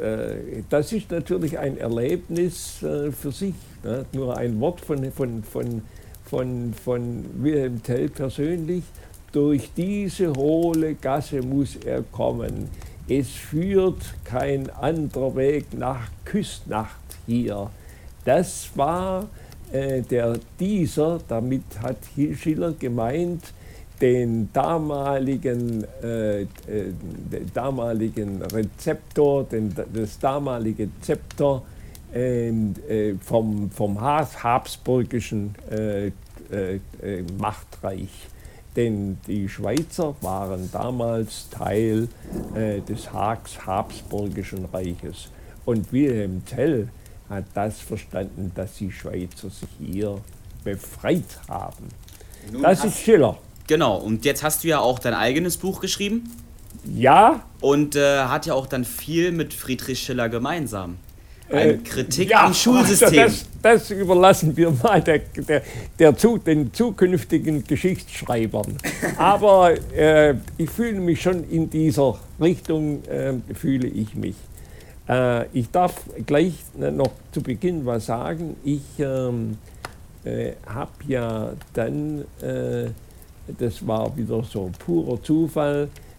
Speaker 2: äh, das ist natürlich ein Erlebnis äh, für sich. Ne? Nur ein Wort von, von, von, von, von Wilhelm Tell persönlich. Durch diese hohle Gasse muss er kommen. Es führt kein anderer Weg nach Küstnacht hier. Das war äh, der dieser, damit hat Schiller gemeint, den damaligen, äh, äh, den damaligen Rezeptor, den, das damalige Zepter vom, vom habsburgischen äh, äh, Machtreich. Denn die Schweizer waren damals Teil des Haags Habsburgischen Reiches. Und Wilhelm Tell hat das verstanden, dass die Schweizer sich hier befreit haben. Nun das ist Schiller.
Speaker 1: Genau, und jetzt hast du ja auch dein eigenes Buch geschrieben.
Speaker 2: Ja.
Speaker 1: Und äh, hat ja auch dann viel mit Friedrich Schiller gemeinsam. Eine äh, Kritik ja, am Schulsystem.
Speaker 2: Also das, das, überlassen wir mal der, der, der zu, den zukünftigen Geschichtsschreibern. Aber äh, ich fühle mich schon in dieser Richtung, äh, fühle ich mich. Äh, ich darf gleich noch zu Beginn was sagen. Ich ähm, äh, habe ja dann das war wieder so purer Zufall, äh,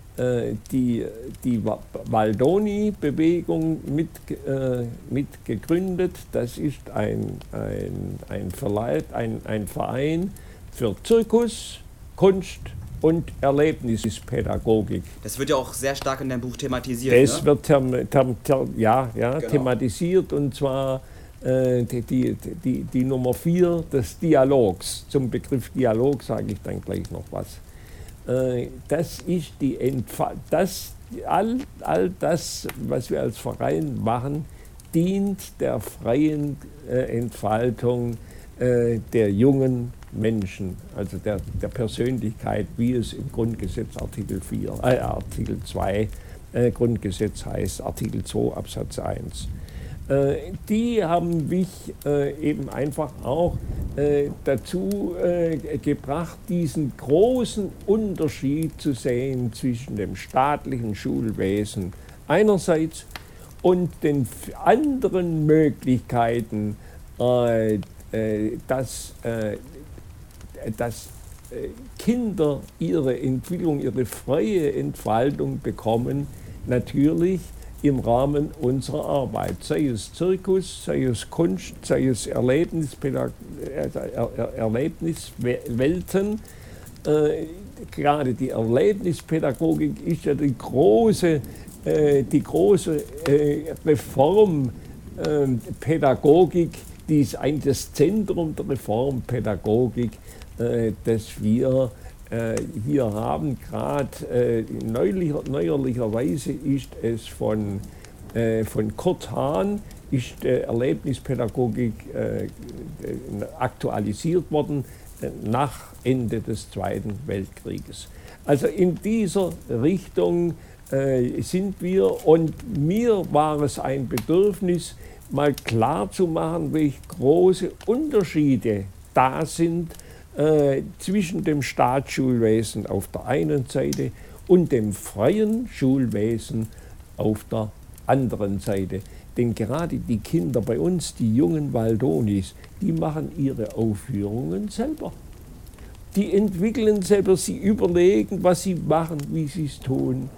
Speaker 2: die, die Waldoni-Bewegung mit, äh, mit gegründet. Das ist ein, ein, ein, Verleih, ein, ein Verein für Zirkus, Kunst und Erlebnispädagogik.
Speaker 1: Das wird ja auch sehr stark in deinem Buch thematisiert.
Speaker 2: Das ne? wird term, term, term, ja, ja, genau. thematisiert und zwar äh, die, die, die, die Nummer vier des Dialogs. Zum Begriff Dialog sage ich dann gleich noch was. Äh, das ist die Entfall das, all, all das, was wir als Verein machen, dient der freien äh, Entfaltung der jungen Menschen, also der, der Persönlichkeit, wie es im Grundgesetz Artikel 4, äh, Artikel 2 äh, Grundgesetz heißt, Artikel 2 Absatz 1. Äh, die haben mich äh, eben einfach auch äh, dazu gebracht, diesen großen Unterschied zu sehen zwischen dem staatlichen Schulwesen einerseits und den anderen Möglichkeiten, dass, dass Kinder ihre Entwicklung, ihre freie Entfaltung bekommen, natürlich im Rahmen unserer Arbeit, sei es Zirkus, sei es Kunst, sei es Erlebniswelten. Äh, gerade die Erlebnispädagogik ist ja die große, äh, die große äh, Reformpädagogik, die ist eigentlich das Zentrum der Reformpädagogik, äh, das wir äh, hier haben. Gerade äh, neuerlicherweise ist es von, äh, von Kurt Hahn, ist Erlebnispädagogik aktualisiert worden nach Ende des Zweiten Weltkrieges. Also in dieser Richtung sind wir und mir war es ein Bedürfnis, mal klar zu machen, welche große Unterschiede da sind äh, zwischen dem Staatsschulwesen auf der einen Seite und dem freien Schulwesen auf der anderen Seite. Denn gerade die Kinder bei uns, die jungen Waldonis, die machen ihre Aufführungen selber. Die entwickeln selber, sie überlegen, was sie machen, wie sie es tun.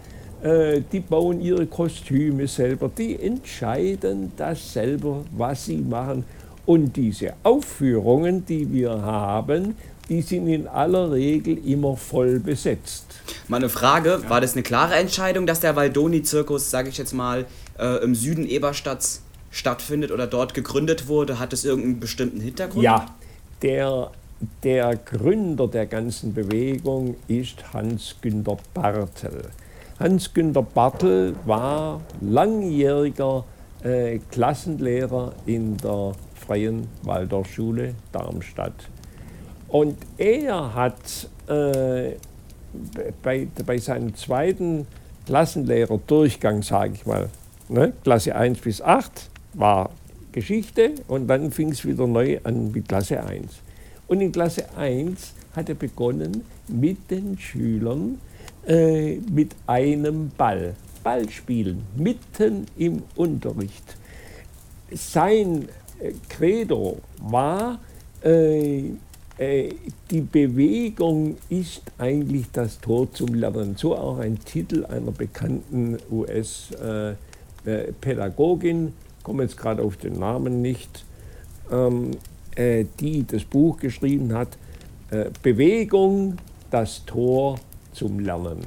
Speaker 2: Äh, die bauen ihre Kostüme selber, die entscheiden das selber, was sie machen. Und diese Aufführungen, die wir haben, die sind in aller Regel immer voll besetzt.
Speaker 1: Meine Frage, war das eine klare Entscheidung, dass der Waldoni-Zirkus, sage ich jetzt mal, äh, im Süden Eberstadts stattfindet oder dort gegründet wurde? Hat es irgendeinen bestimmten Hintergrund?
Speaker 2: Ja, der, der Gründer der ganzen Bewegung ist Hans-Günter Bartel. Hans-Günter Bartel war langjähriger äh, Klassenlehrer in der Freien Waldorfschule Darmstadt. Und er hat äh, bei, bei seinem zweiten Klassenlehrerdurchgang, sage ich mal, ne, Klasse 1 bis 8 war Geschichte und dann fing es wieder neu an mit Klasse 1. Und in Klasse 1 hat er begonnen mit den Schülern äh, mit einem Ball. Ball spielen, mitten im Unterricht. Sein Credo war, äh, äh, die Bewegung ist eigentlich das Tor zum Lernen. So auch ein Titel einer bekannten US-Pädagogin, äh, komme jetzt gerade auf den Namen nicht, ähm, äh, die das Buch geschrieben hat, äh, Bewegung, das Tor zum Lernen.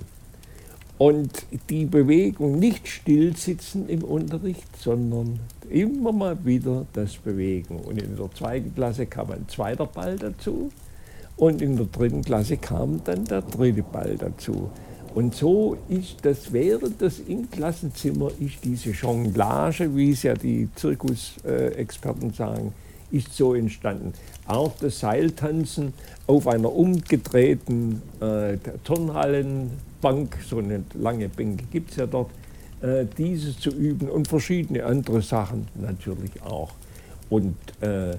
Speaker 2: Und die Bewegung nicht stillsitzen im Unterricht, sondern immer mal wieder das Bewegen. Und in der zweiten Klasse kam ein zweiter Ball dazu und in der dritten Klasse kam dann der dritte Ball dazu. Und so ist das, während das im Klassenzimmer ist diese Jonglage, wie es ja die Zirkusexperten sagen, ist so entstanden. Auch das Seiltanzen auf einer umgedrehten äh, Turnhallenbank, so eine lange Bänke gibt es ja dort, äh, dieses zu üben und verschiedene andere Sachen natürlich auch. Und, äh,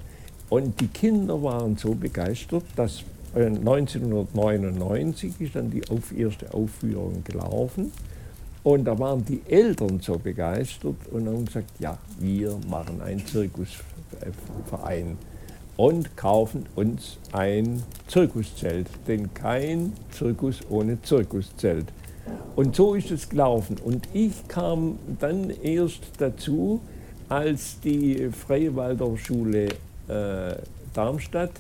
Speaker 2: und die Kinder waren so begeistert, dass 1999 ist dann die auf, erste Aufführung gelaufen. Und da waren die Eltern so begeistert und haben gesagt, ja, wir machen einen Zirkusverein und kaufen uns ein Zirkuszelt. Denn kein Zirkus ohne Zirkuszelt. Und so ist es gelaufen. Und ich kam dann erst dazu, als die Freie Waldorfschule äh, Darmstadt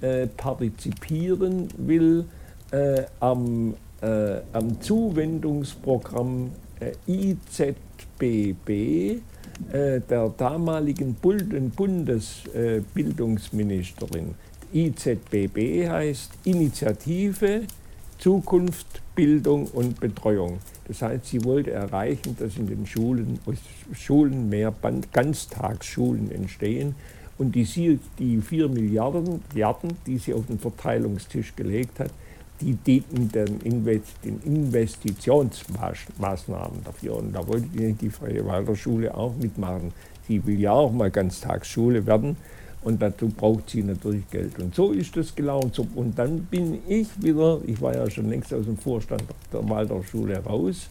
Speaker 2: äh, partizipieren will äh, am, äh, am Zuwendungsprogramm äh, IZBB äh, der damaligen Bundesbildungsministerin. IZBB heißt Initiative Zukunft, Bildung und Betreuung. Das heißt, sie wollte erreichen, dass in den Schulen, Schulen mehr Ganztagsschulen entstehen. Und die, die 4 Milliarden, die sie auf den Verteilungstisch gelegt hat, die dienten den, Investitionsmaßnahmen dafür. Und da wollte die Freie Waldorfschule auch mitmachen. Sie will ja auch mal Ganztagsschule werden. Und dazu braucht sie natürlich Geld. Und so ist das gelaufen. Und dann bin ich wieder, ich war ja schon längst aus dem Vorstand der Waldorfschule raus,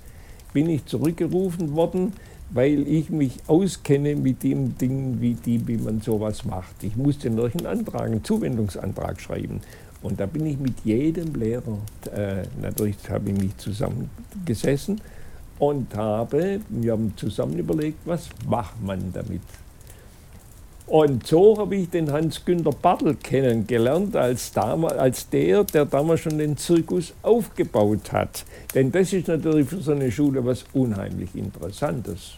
Speaker 2: bin ich zurückgerufen worden, weil ich mich auskenne mit dem Ding, wie, die, wie man sowas macht. Ich musste natürlich einen Antrag, einen Zuwendungsantrag schreiben. Und da bin ich mit jedem Lehrer, äh, natürlich habe ich mich zusammengesessen und habe, wir haben zusammen überlegt, was macht man damit. Und so habe ich den Hans-Günter Bartel kennengelernt, als, damals, als der, der damals schon den Zirkus aufgebaut hat. Denn das ist natürlich für so eine Schule was unheimlich Interessantes.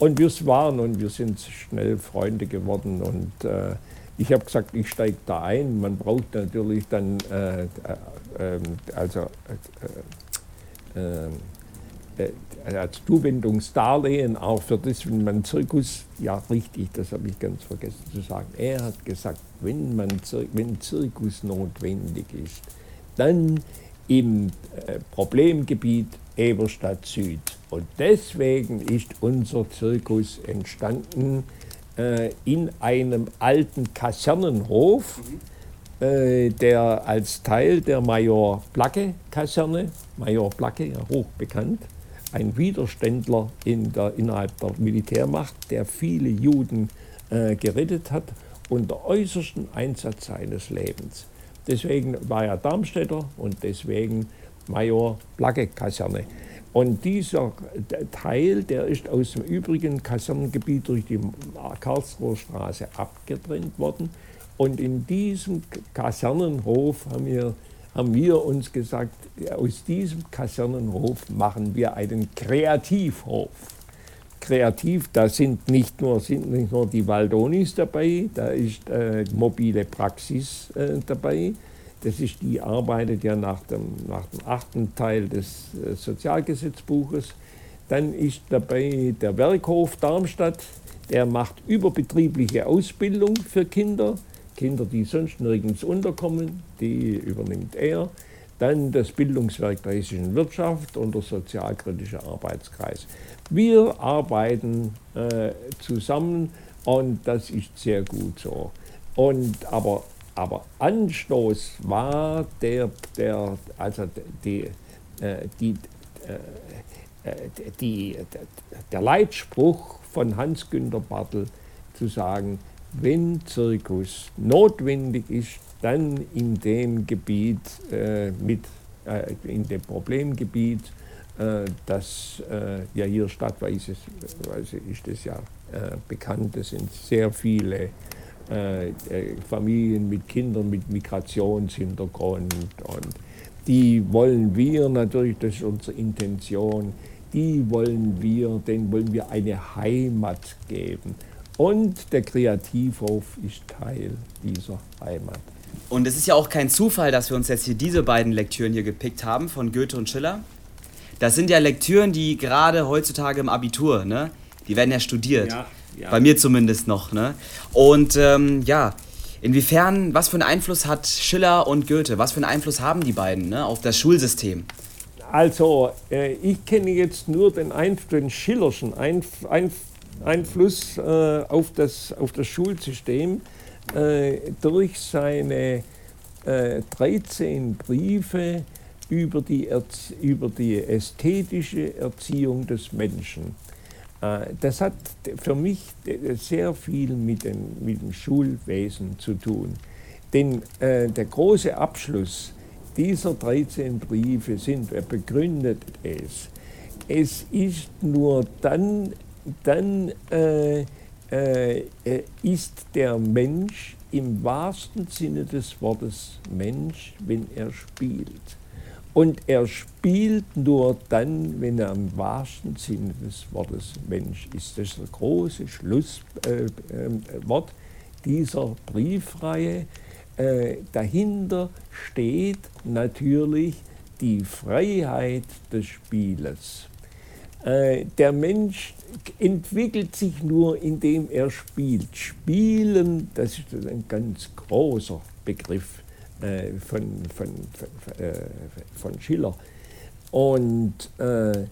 Speaker 2: Und wir waren und wir sind schnell Freunde geworden. Und äh, ich habe gesagt, ich steige da ein. Man braucht natürlich dann, äh, äh, ähm, also, äh, äh, äh, als Zuwendungsdarlehen auch für das, wenn man Zirkus, ja richtig, das habe ich ganz vergessen zu sagen. Er hat gesagt, wenn, man, wenn Zirkus notwendig ist, dann im äh, Problemgebiet Eberstadt Süd. Und deswegen ist unser Zirkus entstanden äh, in einem alten Kasernenhof, äh, der als Teil der Major Placke Kaserne, Major Placke, ja, hoch bekannt, ein Widerständler in der, innerhalb der Militärmacht, der viele Juden äh, gerettet hat, unter äußersten Einsatz seines Lebens. Deswegen war er Darmstädter und deswegen Major Placke-Kaserne. Und dieser Teil, der ist aus dem übrigen Kasernengebiet durch die Karlsruher Straße abgetrennt worden. Und in diesem Kasernenhof haben wir haben wir uns gesagt, aus diesem Kasernenhof machen wir einen Kreativhof. Kreativ, da sind nicht nur, sind nicht nur die Waldonis dabei, da ist äh, mobile Praxis äh, dabei. Das ist die arbeitet ja nach dem, nach dem achten Teil des äh, Sozialgesetzbuches. Dann ist dabei der Werkhof Darmstadt, der macht überbetriebliche Ausbildung für Kinder. Kinder, die sonst nirgends unterkommen, die übernimmt er. Dann das Bildungswerk der hessischen Wirtschaft und der sozialkritische Arbeitskreis. Wir arbeiten äh, zusammen und das ist sehr gut so. Und, aber, aber Anstoß war der, der also die, äh, die, äh, äh, die, der Leitspruch von Hans-Günter Bartel zu sagen, wenn Zirkus notwendig ist, dann in dem Gebiet, äh, mit, äh, in dem Problemgebiet, äh, das äh, ja hier stadtweise ist das ja äh, bekannt, es sind sehr viele äh, Familien mit Kindern mit Migrationshintergrund und die wollen wir natürlich, das ist unsere Intention, die wollen wir, denen wollen wir eine Heimat geben. Und der Kreativhof ist Teil dieser Heimat.
Speaker 1: Und es ist ja auch kein Zufall, dass wir uns jetzt hier diese beiden Lektüren hier gepickt haben von Goethe und Schiller. Das sind ja Lektüren, die gerade heutzutage im Abitur, ne? Die werden ja studiert. Ja, ja. Bei mir zumindest noch, ne? Und ähm, ja, inwiefern, was für einen Einfluss hat Schiller und Goethe? Was für einen Einfluss haben die beiden ne, auf das Schulsystem?
Speaker 2: Also, äh, ich kenne jetzt nur den, Einf den Schillerschen Einf Einf Einfluss äh, auf, das, auf das Schulsystem äh, durch seine 13 äh, Briefe über die, über die ästhetische Erziehung des Menschen. Äh, das hat für mich sehr viel mit, den, mit dem Schulwesen zu tun. Denn äh, der große Abschluss dieser 13 Briefe sind, er begründet es. Es ist nur dann, dann äh, äh, ist der Mensch im wahrsten Sinne des Wortes Mensch, wenn er spielt. Und er spielt nur dann, wenn er im wahrsten Sinne des Wortes Mensch ist. Das ist das große Schlusswort äh, äh, dieser Briefreihe. Äh, dahinter steht natürlich die Freiheit des Spieles. Äh, der Mensch entwickelt sich nur, indem er spielt. Spielen, das ist ein ganz großer Begriff äh, von, von, von, äh, von, Schiller. Und äh,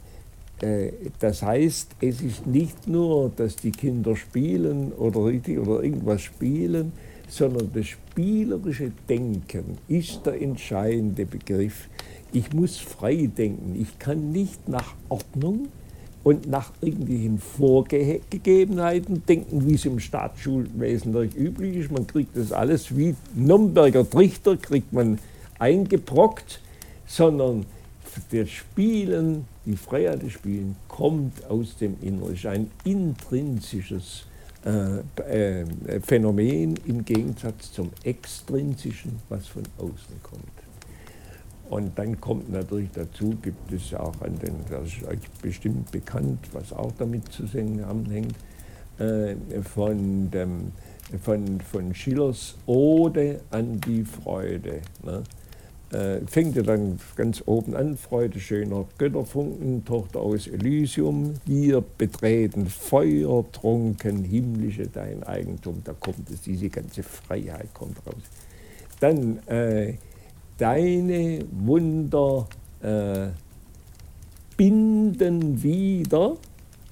Speaker 2: äh, das heißt, es ist nicht nur, dass die Kinder spielen oder oder irgendwas spielen, sondern das spielerische Denken ist der entscheidende Begriff. Ich muss frei denken. Ich kann nicht nach Ordnung und nach irgendwelchen Vorgegebenheiten denken, wie es im Staatsschulwesen üblich ist. Man kriegt das alles wie Nürnberger Trichter, kriegt man eingebrockt, sondern das Spielen, die Freiheit des Spielen kommt aus dem Inneren. Es ist ein intrinsisches äh, äh, Phänomen im Gegensatz zum extrinsischen, was von außen kommt. Und dann kommt natürlich dazu, gibt es auch an den, das ist euch bestimmt bekannt, was auch damit zusammenhängt, äh, von, dem, von, von Schillers Ode an die Freude. Ne? Äh, fängt ja dann ganz oben an, Freude schöner Götterfunken, Tochter aus Elysium, wir betreten feuertrunken, himmlische dein Eigentum, da kommt es, diese ganze Freiheit kommt raus. Dann äh, deine Wunder äh, binden wieder,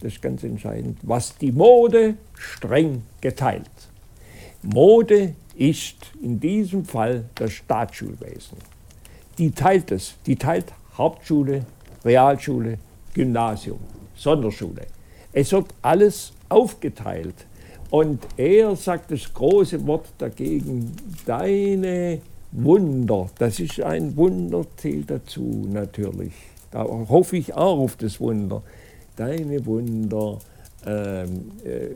Speaker 2: das ist ganz entscheidend, was die Mode streng geteilt. Mode ist in diesem Fall das Staatsschulwesen. Die teilt es, die teilt Hauptschule, Realschule, Gymnasium, Sonderschule. Es wird alles aufgeteilt. Und er sagt das große Wort dagegen, deine Wunder, das ist ein Wunder, zählt dazu natürlich. Da hoffe ich auch auf das Wunder. Deine Wunder ähm, äh,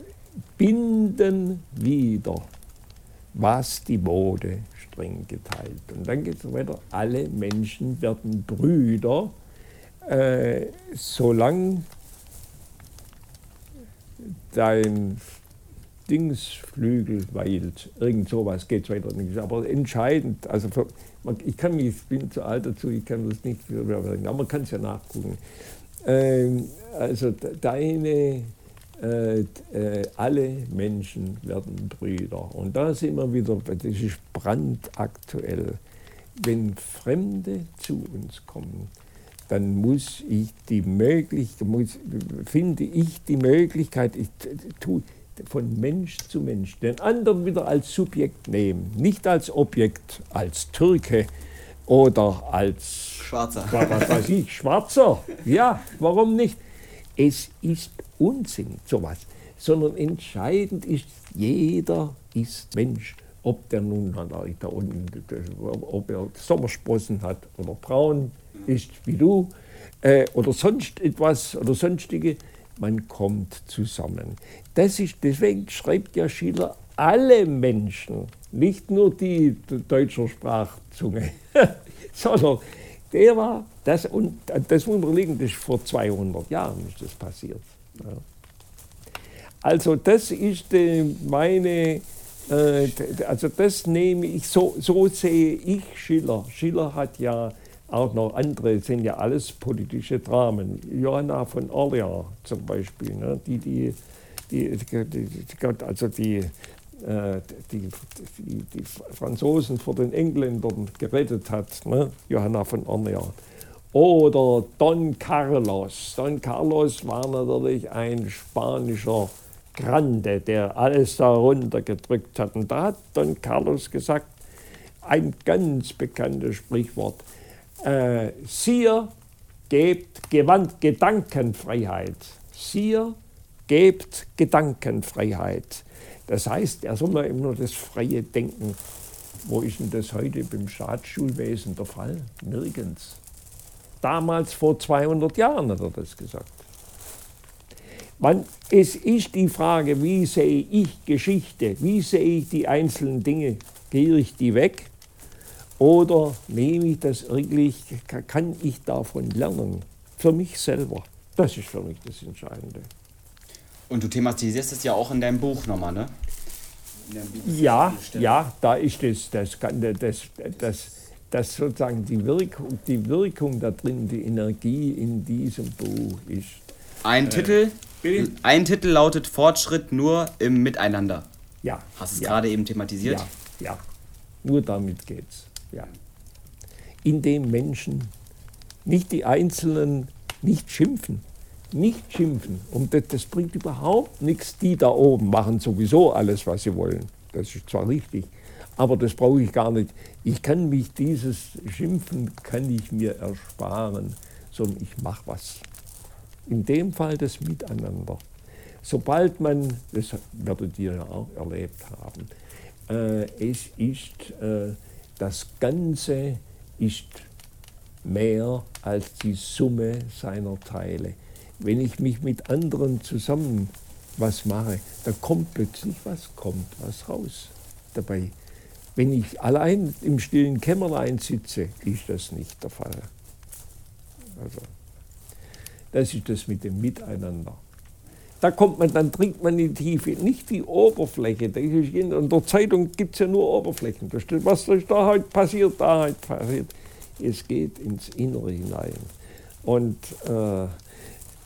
Speaker 2: binden wieder, was die Mode streng geteilt. Und dann geht es weiter, alle Menschen werden Brüder, äh, solange dein Dingsflügel weilt. Irgend sowas geht weiter nicht. Aber entscheidend, also für, ich kann mich, ich bin zu alt dazu, ich kann das nicht aber man kann es ja nachgucken. Ähm, also deine, äh, äh, alle Menschen werden Brüder. Und da sind wir wieder, das ist brandaktuell. Wenn Fremde zu uns kommen, dann muss ich die Möglichkeit, finde ich die Möglichkeit, ich tue von Mensch zu Mensch, den anderen wieder als Subjekt nehmen, nicht als Objekt, als Türke, oder als
Speaker 1: Schwarzer.
Speaker 2: Was weiß ich, Schwarzer. Ja, warum nicht? Es ist Unsinn, sowas. Sondern entscheidend ist, jeder ist Mensch. Ob der nun da unten, ob er Sommersprossen hat oder braun ist wie du äh, oder sonst etwas oder sonstige, man kommt zusammen. Das ist, deswegen schreibt ja Schiller alle Menschen, nicht nur die deutscher Sprachzunge, sondern der war, das, und das Wunderliegende ist vor 200 Jahren ist das passiert. Ja. Also das ist äh, meine, äh, also das nehme ich, so, so sehe ich Schiller. Schiller hat ja auch noch andere, sind ja alles politische Dramen. Johanna von Orleans zum Beispiel, ne, die, die, die, die, also die, äh, die, die, die, Franzosen vor den Engländern gerettet hat, ne? Johanna von Orleans. Oder Don Carlos. Don Carlos war natürlich ein spanischer Grande, der alles darunter gedrückt hat. Und da hat Don Carlos gesagt, ein ganz bekanntes Sprichwort, äh, Siehe, gebt Gewand Gedankenfreiheit. Siehe, gebt Gedankenfreiheit. Das heißt, er soll mal immer das freie Denken. Wo ist denn das heute beim Staatsschulwesen der Fall? Nirgends. Damals vor 200 Jahren hat er das gesagt. Man, es ist die Frage, wie sehe ich Geschichte, wie sehe ich die einzelnen Dinge, gehe ich die weg oder nehme ich das wirklich, kann ich davon lernen, für mich selber. Das ist für mich das Entscheidende.
Speaker 1: Und du thematisierst es ja auch in deinem Buch nochmal, ne?
Speaker 2: Ja, ja, da ist es, das, das, das, das sozusagen die Wirkung, die Wirkung da drin, die Energie in diesem Buch ist.
Speaker 1: Ein äh, Titel, ein Titel lautet Fortschritt nur im Miteinander.
Speaker 2: Ja.
Speaker 1: Hast du es
Speaker 2: ja,
Speaker 1: gerade eben thematisiert?
Speaker 2: Ja, ja. Nur damit geht's. Ja. Indem Menschen, nicht die Einzelnen, nicht schimpfen, nicht schimpfen. Und das, das, bringt überhaupt nichts. Die da oben machen sowieso alles, was sie wollen. Das ist zwar richtig, aber das brauche ich gar nicht. Ich kann mich dieses Schimpfen, kann ich mir ersparen, sondern ich mache was. In dem Fall das Miteinander. Sobald man, das werdet ihr ja auch erlebt haben, äh, es ist, äh, das Ganze ist mehr als die Summe seiner Teile wenn ich mich mit anderen zusammen was mache, da kommt plötzlich was, kommt was raus dabei. Wenn ich allein im stillen Kämmerlein sitze, ist das nicht der Fall. Also, das ist das mit dem Miteinander. Da kommt man, dann trinkt man in die Tiefe, nicht die Oberfläche. in der Zeitung gibt es ja nur Oberflächen. Was da heute passiert, da heute passiert. Es geht ins Innere hinein. Und äh,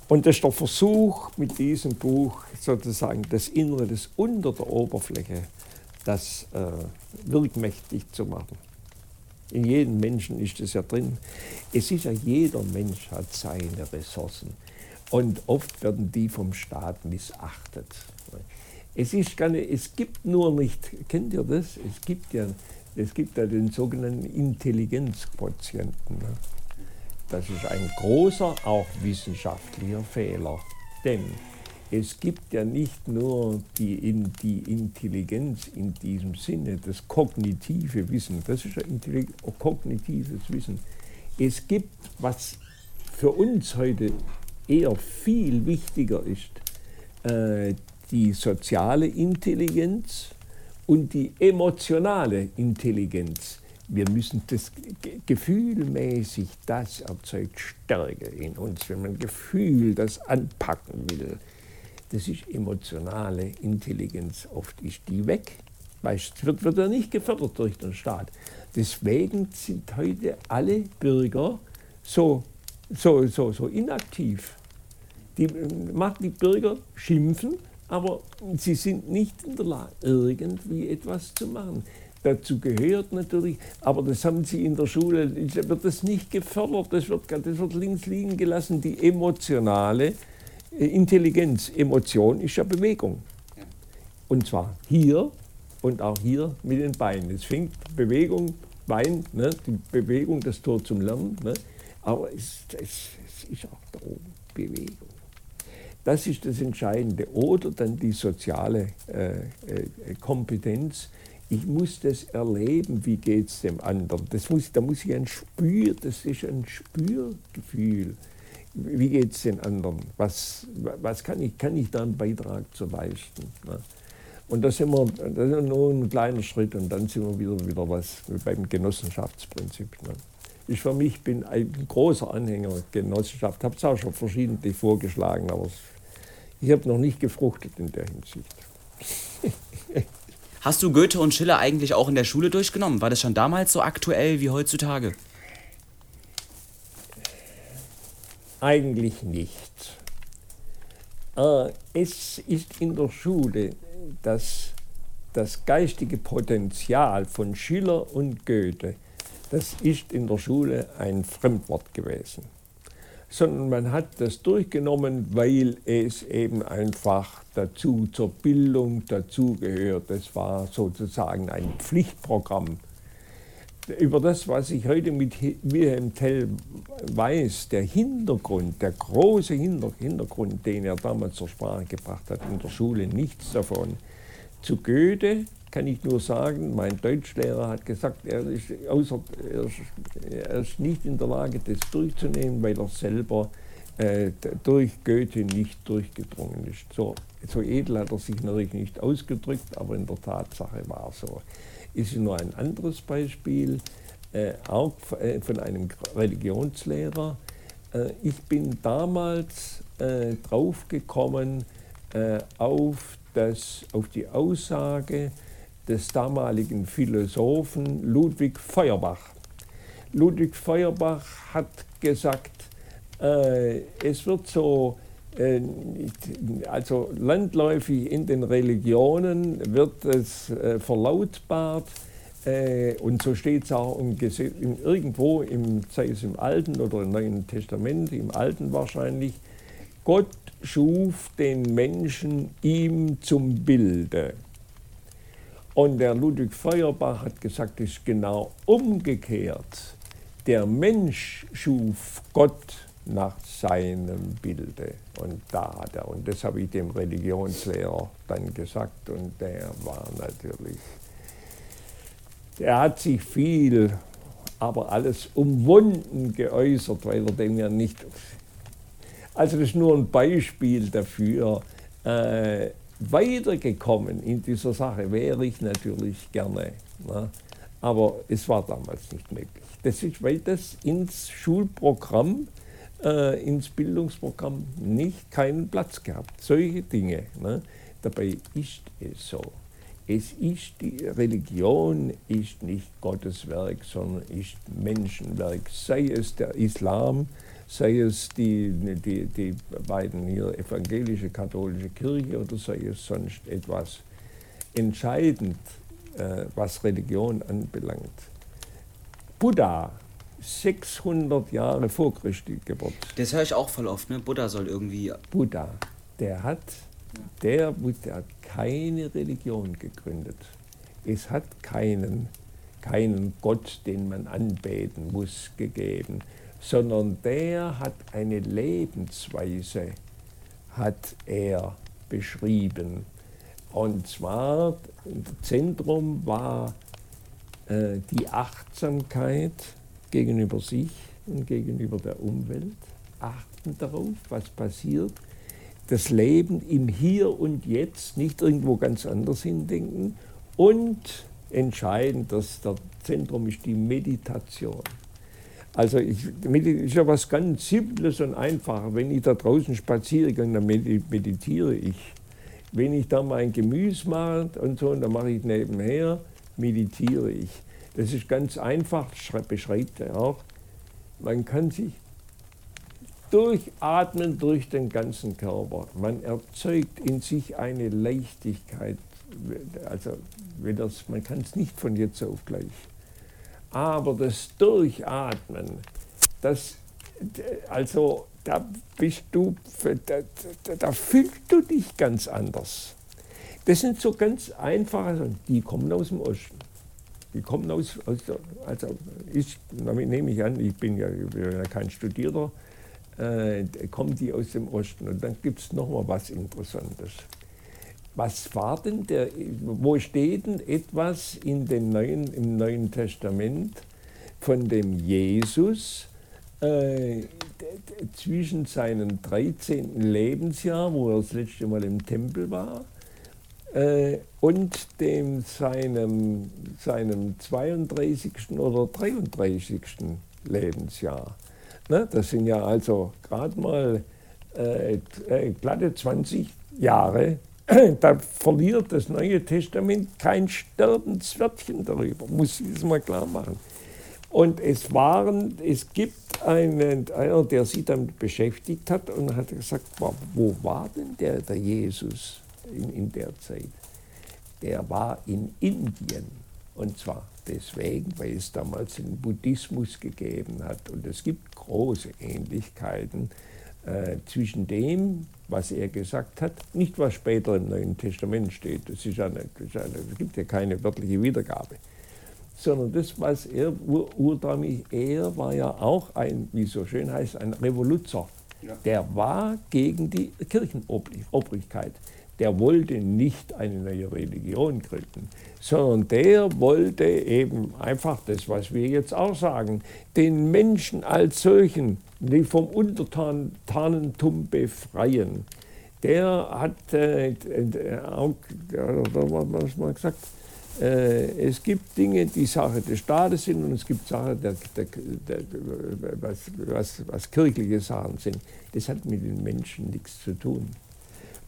Speaker 2: und das ist der Versuch mit diesem Buch sozusagen das Innere, das unter der Oberfläche, das äh, wirkmächtig zu machen. In jedem Menschen ist es ja drin. Es ist ja, jeder Mensch hat seine Ressourcen. Und oft werden die vom Staat missachtet. Es, ist nicht, es gibt nur nicht, kennt ihr das? Es gibt ja, es gibt ja den sogenannten Intelligenzquotienten. Das ist ein großer, auch wissenschaftlicher Fehler. Denn es gibt ja nicht nur die, die Intelligenz in diesem Sinne, das kognitive Wissen, das ist ja kognitives Wissen. Es gibt, was für uns heute eher viel wichtiger ist, äh, die soziale Intelligenz und die emotionale Intelligenz wir müssen das gefühlmäßig, das erzeugt Stärke in uns, wenn man Gefühl das anpacken will. Das ist emotionale Intelligenz. Oft ist die weg. Weißt, wird, wird ja nicht gefördert durch den Staat. Deswegen sind heute alle Bürger so, so, so, so inaktiv. Die, die Bürger schimpfen, aber sie sind nicht in der Lage, irgendwie etwas zu machen dazu gehört natürlich, aber das haben sie in der Schule, wird das nicht gefördert, das wird, das wird links liegen gelassen, die emotionale äh, Intelligenz. Emotion ist ja Bewegung. Und zwar hier und auch hier mit den Beinen. Es fängt Bewegung Bein, ne, die Bewegung, das Tor zum Lernen. Ne, aber es, es, es ist auch darum, Bewegung. Das ist das Entscheidende. Oder dann die soziale äh, äh, Kompetenz. Ich muss das erleben, wie geht es dem anderen. Das muss, da muss ich ein Spür, das ist ein Spürgefühl. Wie geht es den anderen? Was, was kann, ich, kann ich da einen Beitrag zu leisten? Ne? Und das, sind wir, das ist nur ein kleiner Schritt und dann sind wir wieder, wieder was beim Genossenschaftsprinzip. Ne? Ich für mich bin ein großer Anhänger der Genossenschaft, habe es auch schon verschiedentlich vorgeschlagen, aber ich habe noch nicht gefruchtet in der Hinsicht.
Speaker 1: Hast du Goethe und Schiller eigentlich auch in der Schule durchgenommen? War das schon damals so aktuell wie heutzutage?
Speaker 2: Eigentlich nicht. Äh, es ist in der Schule das, das geistige Potenzial von Schiller und Goethe, das ist in der Schule ein Fremdwort gewesen. Sondern man hat das durchgenommen, weil es eben einfach dazu zur Bildung dazugehört. Es war sozusagen ein Pflichtprogramm. Über das, was ich heute mit Wilhelm Tell weiß, der Hintergrund, der große Hintergrund, den er damals zur Sprache gebracht hat, in der Schule nichts davon. Zu Goethe kann ich nur sagen, mein Deutschlehrer hat gesagt, er ist, außer, er ist, er ist nicht in der Lage, das durchzunehmen, weil er selber äh, durch Goethe nicht durchgedrungen ist. So, so edel hat er sich natürlich nicht ausgedrückt, aber in der Tatsache war so. Ist nur ein anderes Beispiel, äh, auch äh, von einem Religionslehrer. Äh, ich bin damals äh, draufgekommen äh, auf das auf die Aussage des damaligen Philosophen Ludwig Feuerbach. Ludwig Feuerbach hat gesagt, äh, es wird so, äh, also landläufig in den Religionen wird es äh, verlautbart, äh, und so steht es auch im in, irgendwo, im, sei es im Alten oder im Neuen Testament, im Alten wahrscheinlich, Gott schuf den Menschen ihm zum Bilde. Und der Ludwig Feuerbach hat gesagt, es ist genau umgekehrt. Der Mensch schuf Gott nach seinem Bilde. Und da hat er, und das habe ich dem Religionslehrer dann gesagt, und der war natürlich, der hat sich viel, aber alles umwunden geäußert, weil er dem ja nicht also das ist nur ein Beispiel dafür. Äh, weitergekommen in dieser Sache wäre ich natürlich gerne. Ne? Aber es war damals nicht möglich. Das ist, weil das ins Schulprogramm, äh, ins Bildungsprogramm nicht keinen Platz gehabt. Solche Dinge. Ne? Dabei ist es so. Es ist die Religion ist nicht Gottes Werk, sondern ist Menschenwerk. Sei es der Islam, sei es die, die, die beiden hier evangelische, katholische Kirche oder sei es sonst etwas entscheidend, äh, was Religion anbelangt. Buddha, 600 Jahre vor Christi Geburt.
Speaker 1: Das höre ich auch voll oft, ne? Buddha soll irgendwie.
Speaker 2: Buddha, der hat, der, der hat keine Religion gegründet. Es hat keinen, keinen Gott, den man anbeten muss, gegeben sondern der hat eine Lebensweise, hat er beschrieben. Und zwar, Zentrum war äh, die Achtsamkeit gegenüber sich und gegenüber der Umwelt. Achten darauf, was passiert. Das Leben im Hier und Jetzt, nicht irgendwo ganz anders hindenken. Und entscheidend, das Zentrum ist die Meditation. Also ich, ist ja was ganz Simples und Einfaches. Wenn ich da draußen spaziere, dann meditiere ich. Wenn ich da mein Gemüse mache und so, dann mache ich nebenher, meditiere ich. Das ist ganz einfach, beschreibt er auch. Man kann sich durchatmen durch den ganzen Körper. Man erzeugt in sich eine Leichtigkeit. Also man kann es nicht von jetzt auf gleich. Aber das Durchatmen, das, also da bist du, da, da fühlst du dich ganz anders. Das sind so ganz einfache die kommen aus dem Osten. die kommen aus, aus also ich, damit nehme ich an, ich bin ja, ich bin ja kein Studierter, äh, kommen die aus dem Osten. Und dann gibt es nochmal was Interessantes. Was war denn der, wo steht denn etwas in den Neuen, im Neuen Testament von dem Jesus äh, zwischen seinem 13. Lebensjahr, wo er das letzte Mal im Tempel war, äh, und dem seinem, seinem 32. oder 33. Lebensjahr. Ne? Das sind ja also gerade mal äh, äh glatte 20 Jahre. Da verliert das Neue Testament kein Sterbenswörtchen darüber, muss ich es mal klar machen. Und es waren, es gibt einen, einer, der sich damit beschäftigt hat und hat gesagt, wo war denn der, der Jesus? in, in der Zeit, der war in Indien. Und zwar deswegen, weil es damals den Buddhismus gegeben hat. Und es gibt große Ähnlichkeiten äh, zwischen dem, was er gesagt hat, nicht was später im Neuen Testament steht, das, ist eine, das, ist eine, das gibt ja keine wörtliche Wiedergabe, sondern das, was er ursprünglich, er war ja auch ein, wie es so schön heißt, ein Revoluzer. Ja. Der war gegen die Kirchenobrigkeit der wollte nicht eine neue Religion gründen, sondern der wollte eben einfach das, was wir jetzt auch sagen, den Menschen als solchen vom Untertanentum befreien. Der hat äh, auch, was man gesagt, äh, es gibt Dinge, die Sache des Staates sind und es gibt Sachen, der, der, der, was, was, was kirchliche Sachen sind. Das hat mit den Menschen nichts zu tun.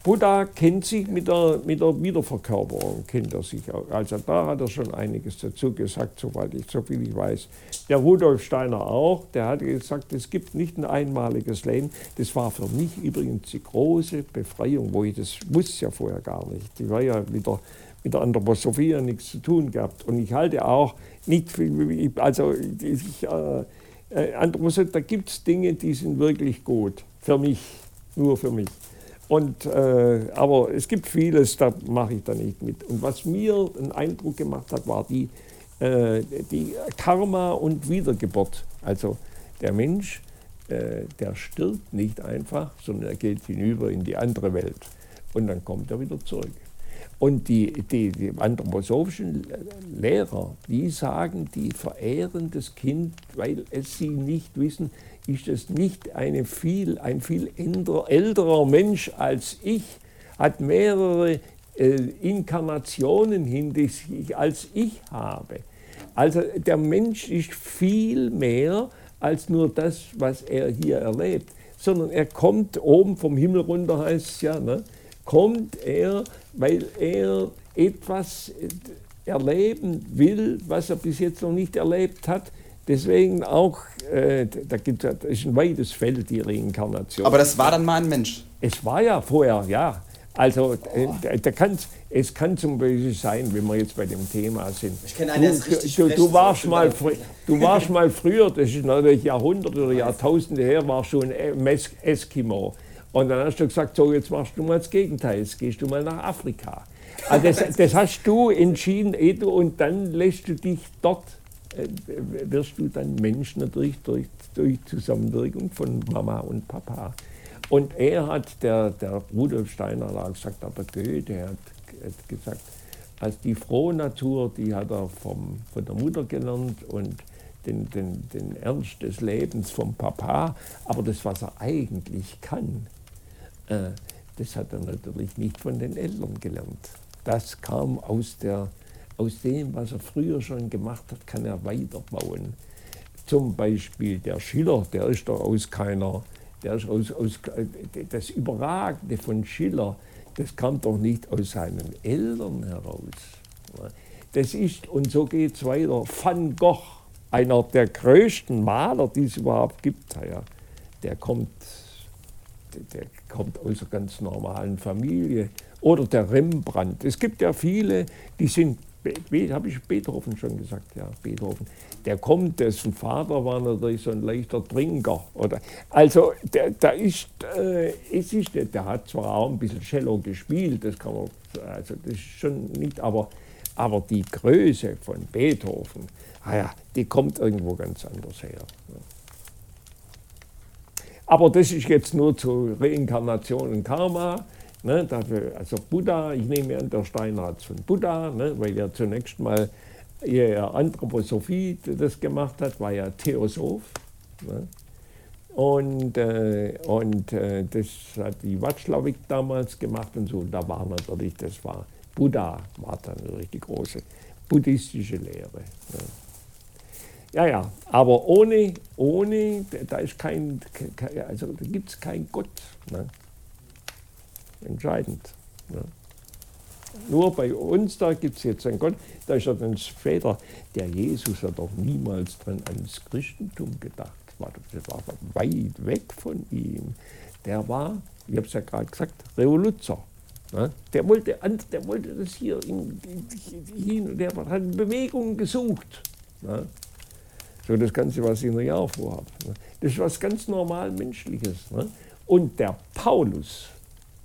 Speaker 2: Buddha kennt sich mit der, mit der Wiederverkörperung, kennt er sich. Also da hat er schon einiges dazu gesagt, soweit ich, so viel ich weiß. Der Rudolf Steiner auch, der hat gesagt, es gibt nicht ein einmaliges Leben. Das war für mich übrigens die große Befreiung, wo ich das wusste ja vorher gar nicht. Die war ja mit der, mit der Anthroposophie ja nichts zu tun gehabt. Und ich halte auch nicht, also ich, äh, äh Anthroposophie, da gibt es Dinge, die sind wirklich gut. Für mich, nur für mich. Und, äh, aber es gibt vieles, da mache ich da nicht mit. Und was mir einen Eindruck gemacht hat, war die, äh, die Karma und Wiedergeburt. Also der Mensch, äh, der stirbt nicht einfach, sondern er geht hinüber in die andere Welt. Und dann kommt er wieder zurück. Und die, die, die anthroposophischen Lehrer, die sagen, die verehren das Kind, weil es sie nicht wissen, ist es nicht eine viel, ein viel älterer Mensch als ich, hat mehrere äh, Inkarnationen hinter sich, als ich habe. Also der Mensch ist viel mehr als nur das, was er hier erlebt, sondern er kommt oben vom Himmel runter, heißt es ja, ne? kommt er, weil er etwas äh, erleben will, was er bis jetzt noch nicht erlebt hat, Deswegen auch, äh, da gibt es ein weites Feld, die Reinkarnation.
Speaker 1: Aber das war dann mal ein Mensch?
Speaker 2: Es war ja vorher, ja. Also äh, da kann's, es kann zum Beispiel sein, wenn wir jetzt bei dem Thema sind. Ich kenne einen, richtig du, du, warst mal, du warst mal früher, das ist natürlich Jahrhunderte oder Jahrtausende her, warst schon ein Eskimo. Und dann hast du gesagt, so jetzt machst du mal das Gegenteil, jetzt gehst du mal nach Afrika. Also das, das hast du entschieden, Edu, und dann lässt du dich dort wirst du dann Mensch natürlich durch, durch Zusammenwirkung von Mama und Papa. Und er hat, der, der Rudolf Steiner hat gesagt, aber Goethe hat, hat gesagt, als die frohe Natur, die hat er vom, von der Mutter gelernt und den, den, den Ernst des Lebens vom Papa, aber das, was er eigentlich kann, äh, das hat er natürlich nicht von den Eltern gelernt. Das kam aus der aus dem, was er früher schon gemacht hat, kann er weiterbauen. Zum Beispiel der Schiller, der ist doch aus keiner, der ist aus, aus, das Überragende von Schiller, das kam doch nicht aus seinen Eltern heraus. Das ist, und so geht es weiter, Van Gogh, einer der größten Maler, die es überhaupt gibt, ja, der kommt, der kommt aus einer ganz normalen Familie. Oder der Rembrandt. Es gibt ja viele, die sind habe ich Beethoven schon gesagt, ja, Beethoven. Der kommt, dessen Vater war natürlich so ein leichter Trinker. Oder, also, der, der ist, äh, es ist, der hat zwar auch ein bisschen Cello gespielt, das kann man, also das ist schon nicht, aber, Aber die Größe von Beethoven, ah ja, die kommt irgendwo ganz anders her. Aber das ist jetzt nur zu Reinkarnation und Karma. Ne, dafür, also Buddha, ich nehme an, der Steiner hat von Buddha, ne, weil er zunächst mal eher Anthroposophie das gemacht hat, war ja Theosoph. Ne. Und, äh, und äh, das hat die Watzlawick damals gemacht und so. Da war natürlich, das war Buddha, war dann natürlich die große buddhistische Lehre. Ne. Ja, ja, aber ohne, ohne, da ist kein, also da gibt es keinen Gott. Ne? Entscheidend. Ne? Nur bei uns, da gibt es jetzt einen Gott, da ist er dann später, der Jesus hat doch niemals dran ans Christentum gedacht. Das war weit weg von ihm. Der war, ich habe es ja gerade gesagt, Revoluzer. Ne? Der, wollte, der wollte das hier in, hin, der hat Bewegungen gesucht. Ne? So das Ganze, was ich in Jahr vorhabe. Ne? Das ist was ganz normal Menschliches. Ne? Und der Paulus,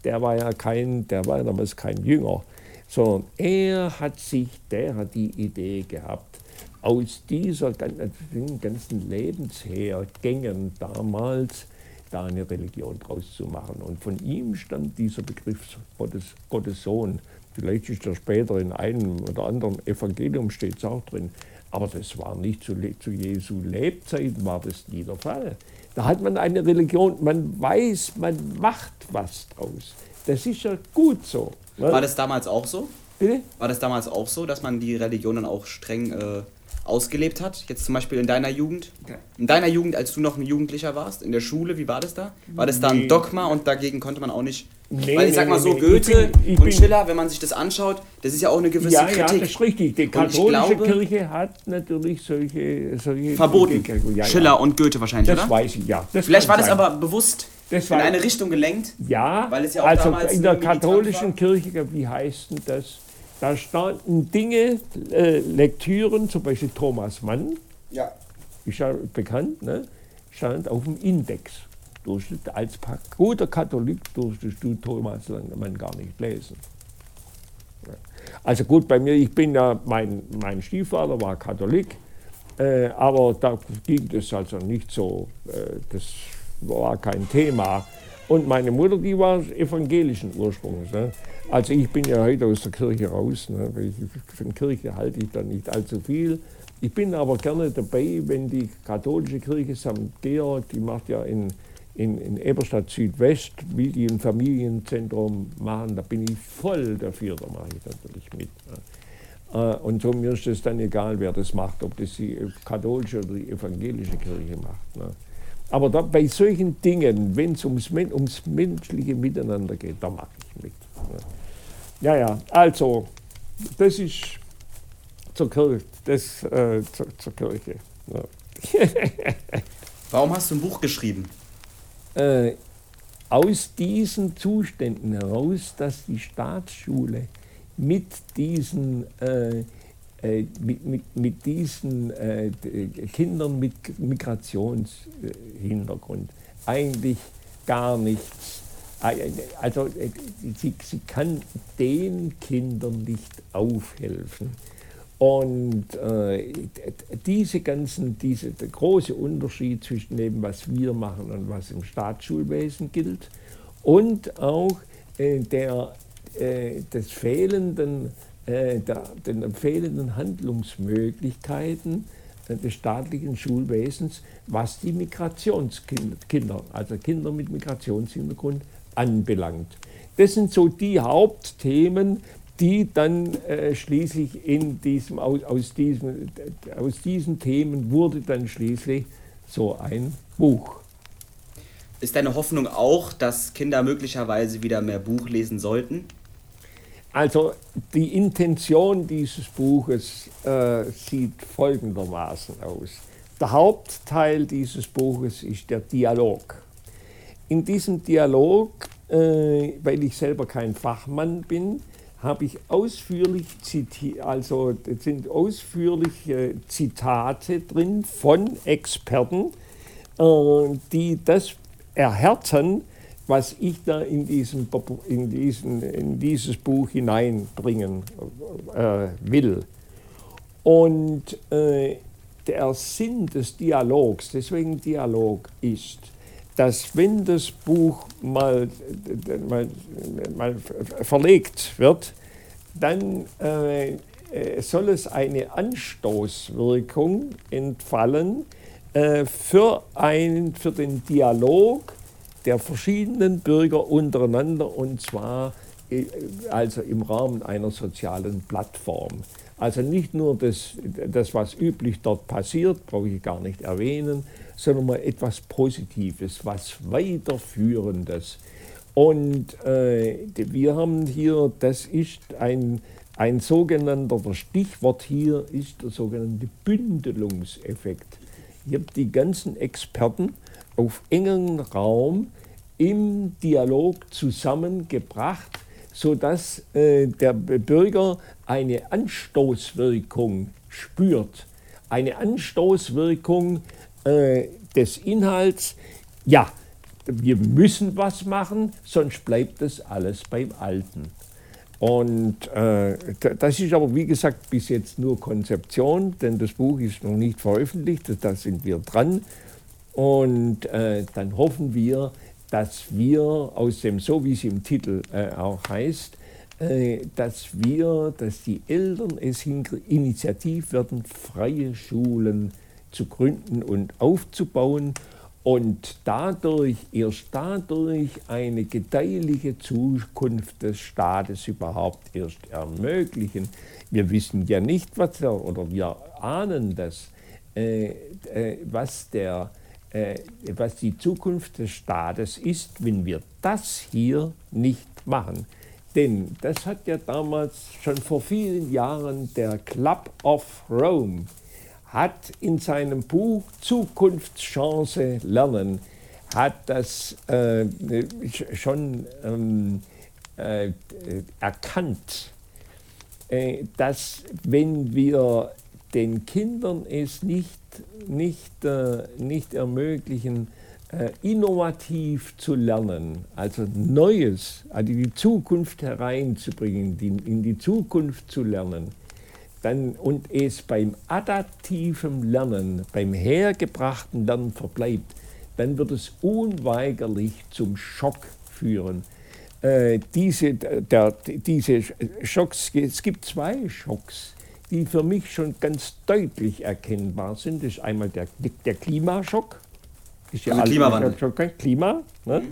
Speaker 2: der war ja kein, der war damals kein Jünger, sondern er hat sich, der hat die Idee gehabt, aus dieser ganzen Lebenshergängen damals da eine Religion draus zu machen. Und von ihm stammt dieser Begriff Gottes, Gottes Sohn. Vielleicht ist er später in einem oder anderen Evangelium steht es auch drin. Aber das war nicht zu, zu Jesu Lebzeiten, war das nie der Fall. Da hat man eine Religion, man weiß, man macht was draus. Das ist ja gut so.
Speaker 1: Ne? War das damals auch so?
Speaker 2: Bitte?
Speaker 1: War das damals auch so, dass man die Religion dann auch streng äh, ausgelebt hat? Jetzt zum Beispiel in deiner Jugend? In deiner Jugend, als du noch ein Jugendlicher warst, in der Schule, wie war das da? War das da ein Dogma und dagegen konnte man auch nicht Nee, Weil ich sag mal so, nee, Goethe ich bin, ich und Schiller, wenn man sich das anschaut, das ist ja auch eine gewisse ja, Kritik. Ja,
Speaker 2: das ist richtig. Die katholische glaube, Kirche hat natürlich solche... solche
Speaker 1: verboten. Ja, Schiller ja. und Goethe wahrscheinlich,
Speaker 2: das
Speaker 1: oder?
Speaker 2: Das weiß ich, ja.
Speaker 1: Vielleicht war das aber bewusst das in eine Richtung gelenkt?
Speaker 2: Ja, weil es ja auch also in der katholischen Kirche, wie heißt denn das? Da standen Dinge, äh, Lektüren, zum Beispiel Thomas Mann,
Speaker 1: ja.
Speaker 2: ist ja bekannt, ne? stand auf dem Index durftest als guter Katholik durftest du Thomas Langemann gar nicht lesen. Also gut, bei mir, ich bin ja, mein, mein Stiefvater war Katholik, äh, aber da ging das also nicht so, äh, das war kein Thema. Und meine Mutter, die war evangelischen Ursprungs. Ne? Also ich bin ja heute aus der Kirche raus, ne? ich, von Kirche halte ich da nicht allzu viel. Ich bin aber gerne dabei, wenn die katholische Kirche St. Georg, die macht ja in in, in Eberstadt Südwest, wie die ein Familienzentrum machen, da bin ich voll dafür, da mache ich natürlich mit. Ne. Und so mir ist es dann egal, wer das macht, ob das die katholische oder die evangelische Kirche macht. Ne. Aber da, bei solchen Dingen, wenn es ums, ums menschliche Miteinander geht, da mache ich mit. Ne. Ja, ja, also, das ist zur Kirche. Das, äh, zur, zur Kirche.
Speaker 1: Warum hast du ein Buch geschrieben?
Speaker 2: Äh, aus diesen Zuständen heraus, dass die Staatsschule mit diesen, äh, äh, mit, mit, mit, diesen äh, Kindern mit Migrationshintergrund eigentlich gar nichts, äh, also sie, sie kann den Kindern nicht aufhelfen und äh, diese ganzen, diese, der große Unterschied zwischen dem, was wir machen und was im Staatsschulwesen gilt und auch äh, der, äh, des fehlenden, äh, der, den fehlenden Handlungsmöglichkeiten äh, des staatlichen Schulwesens, was die Migrationskinder, also Kinder mit Migrationshintergrund anbelangt. Das sind so die Hauptthemen, die dann äh, schließlich in diesem, aus, aus, diesem, aus diesen Themen wurde dann schließlich so ein Buch.
Speaker 1: Ist deine Hoffnung auch, dass Kinder möglicherweise wieder mehr Buch lesen sollten?
Speaker 2: Also die Intention dieses Buches äh, sieht folgendermaßen aus. Der Hauptteil dieses Buches ist der Dialog. In diesem Dialog, äh, weil ich selber kein Fachmann bin, habe ich ausführlich zitiert, also sind ausführliche Zitate drin von Experten, äh, die das erhärten, was ich da in, diesem, in, diesen, in dieses Buch hineinbringen äh, will. Und äh, der Sinn des Dialogs, deswegen Dialog ist, dass wenn das Buch mal, mal, mal verlegt wird, dann äh, äh, soll es eine Anstoßwirkung entfallen äh, für, ein, für den Dialog der verschiedenen Bürger untereinander und zwar äh, also im Rahmen einer sozialen Plattform. Also nicht nur das, das, was üblich dort passiert, brauche ich gar nicht erwähnen, sondern mal etwas Positives, was Weiterführendes. Und äh, wir haben hier, das ist ein, ein sogenannter, das Stichwort hier ist der sogenannte Bündelungseffekt. Ich habe die ganzen Experten auf engen Raum im Dialog zusammengebracht, sodass äh, der Bürger eine Anstoßwirkung spürt. Eine Anstoßwirkung äh, des Inhalts, ja, wir müssen was machen, sonst bleibt das alles beim Alten. Und äh, das ist aber, wie gesagt, bis jetzt nur Konzeption, denn das Buch ist noch nicht veröffentlicht, da sind wir dran. Und äh, dann hoffen wir, dass wir aus dem, so wie es im Titel äh, auch heißt, äh, dass wir, dass die Eltern es initiativ werden, freie Schulen zu gründen und aufzubauen und dadurch, erst dadurch eine gedeihliche Zukunft des Staates überhaupt erst ermöglichen. Wir wissen ja nicht, was der, oder wir ahnen das, äh, äh, was der äh, was die Zukunft des Staates ist, wenn wir das hier nicht machen. Denn das hat ja damals schon vor vielen Jahren der Club of Rome hat in seinem Buch Zukunftschance lernen, hat das äh, schon ähm, äh, erkannt, äh, dass wenn wir den Kindern es nicht, nicht, äh, nicht ermöglichen, äh, innovativ zu lernen, also Neues, also die Zukunft hereinzubringen, die, in die Zukunft zu lernen, dann, und es beim adaptiven Lernen, beim hergebrachten Lernen verbleibt, dann wird es unweigerlich zum Schock führen. Äh, diese, der, diese Schocks, es gibt zwei Schocks die für mich schon ganz deutlich erkennbar sind. Das ist einmal der, der Klimaschock.
Speaker 1: Ist ja also Klimawandel.
Speaker 2: Schock, Klima, ne?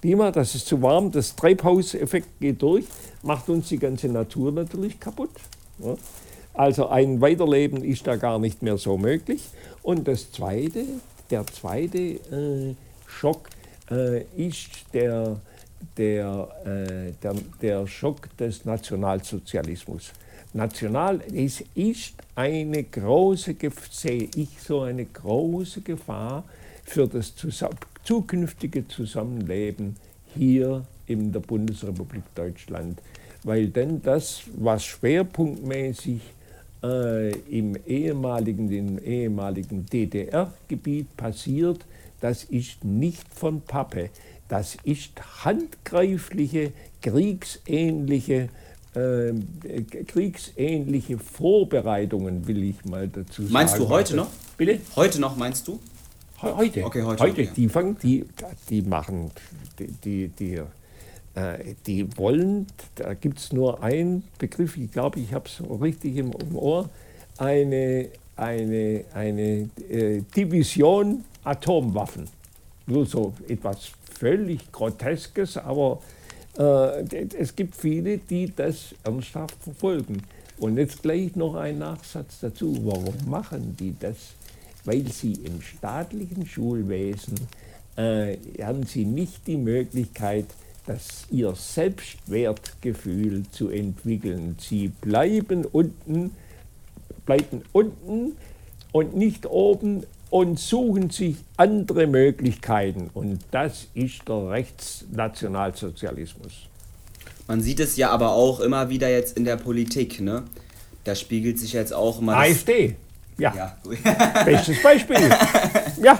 Speaker 2: Klima, das ist zu warm, das Treibhauseffekt geht durch, macht uns die ganze Natur natürlich kaputt. Ne? Also ein Weiterleben ist da gar nicht mehr so möglich. Und das zweite, der zweite äh, Schock äh, ist der, der, äh, der, der Schock des Nationalsozialismus national, es ist eine große, sehe ich so eine große Gefahr für das zukünftige Zusammenleben hier in der Bundesrepublik Deutschland, weil denn das, was schwerpunktmäßig äh, im ehemaligen, im ehemaligen DDR-Gebiet passiert, das ist nicht von Pappe, das ist handgreifliche, kriegsähnliche äh, kriegsähnliche Vorbereitungen, will ich mal dazu sagen.
Speaker 1: Meinst du heute noch?
Speaker 2: Bitte?
Speaker 1: Heute noch, meinst du?
Speaker 2: Heute. Okay, heute. heute. Okay. Die fangen, die, die machen, die, die, die, die wollen, da gibt es nur einen Begriff, ich glaube, ich habe es richtig im, im, Ohr, eine, eine, eine äh, Division Atomwaffen. Nur so etwas völlig Groteskes, aber äh, es gibt viele, die das ernsthaft verfolgen. Und jetzt gleich noch ein Nachsatz dazu. Warum machen die das? Weil sie im staatlichen Schulwesen äh, haben sie nicht die Möglichkeit, das, ihr Selbstwertgefühl zu entwickeln. Sie bleiben unten, bleiben unten und nicht oben und suchen sich andere Möglichkeiten. Und das ist der Rechtsnationalsozialismus.
Speaker 1: Man sieht es ja aber auch immer wieder jetzt in der Politik. Ne? Da spiegelt sich jetzt auch immer.
Speaker 2: AfD, ja. ja. Bestes Beispiel. ja.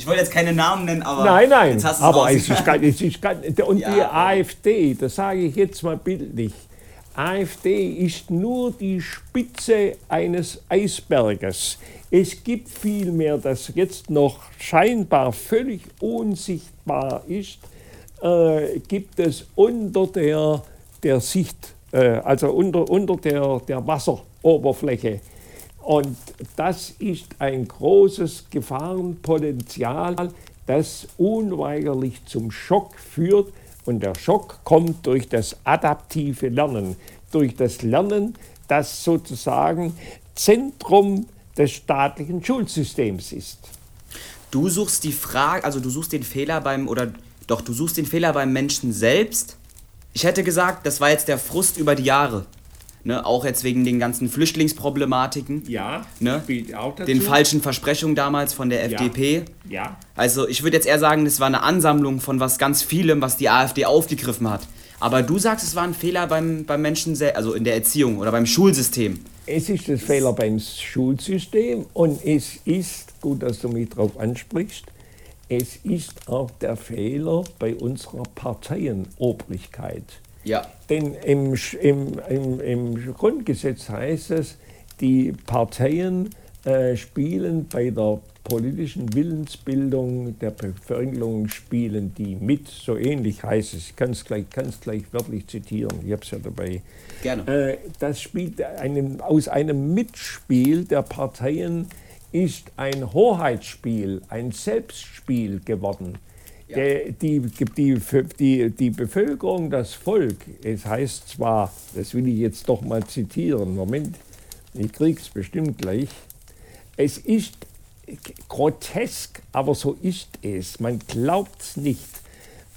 Speaker 1: Ich wollte jetzt keine Namen nennen, aber.
Speaker 2: Nein, nein, aber es ist, es ist Und ja. die AfD, das sage ich jetzt mal bildlich. AfD ist nur die Spitze eines Eisberges. Es gibt viel mehr, das jetzt noch scheinbar völlig unsichtbar ist, äh, gibt es unter der, der Sicht, äh, also unter, unter der, der Wasseroberfläche. Und das ist ein großes Gefahrenpotenzial, das unweigerlich zum Schock führt. Und der Schock kommt durch das adaptive Lernen, durch das Lernen, das sozusagen Zentrum des staatlichen Schulsystems ist.
Speaker 1: Du suchst die Frage, also du suchst den Fehler beim, oder doch, du suchst den Fehler beim Menschen selbst. Ich hätte gesagt, das war jetzt der Frust über die Jahre. Ne, auch jetzt wegen den ganzen Flüchtlingsproblematiken.
Speaker 2: Ja,
Speaker 1: ne, auch dazu. Den falschen Versprechungen damals von der FDP.
Speaker 2: Ja. ja.
Speaker 1: Also ich würde jetzt eher sagen, das war eine Ansammlung von was ganz vielem, was die AfD aufgegriffen hat. Aber du sagst, es war ein Fehler beim, beim Menschen, also in der Erziehung oder beim Schulsystem.
Speaker 2: Es ist ein Fehler beim Schulsystem und es ist, gut, dass du mich darauf ansprichst, es ist auch der Fehler bei unserer Parteienobrigkeit.
Speaker 1: Ja.
Speaker 2: Denn im, im, im, im Grundgesetz heißt es, die Parteien äh, spielen bei der politischen Willensbildung der Bevölkerung spielen die mit, so ähnlich heißt es. Ich kann es gleich, gleich wörtlich zitieren, ich habe es ja dabei.
Speaker 1: Gerne.
Speaker 2: Äh, das spielt einem, aus einem Mitspiel der Parteien ist ein Hoheitsspiel, ein Selbstspiel geworden. Die, die, die, die, Bevölkerung, das Volk, es heißt zwar, das will ich jetzt doch mal zitieren, Moment, ich krieg's bestimmt gleich, es ist grotesk, aber so ist es, man glaubt es nicht.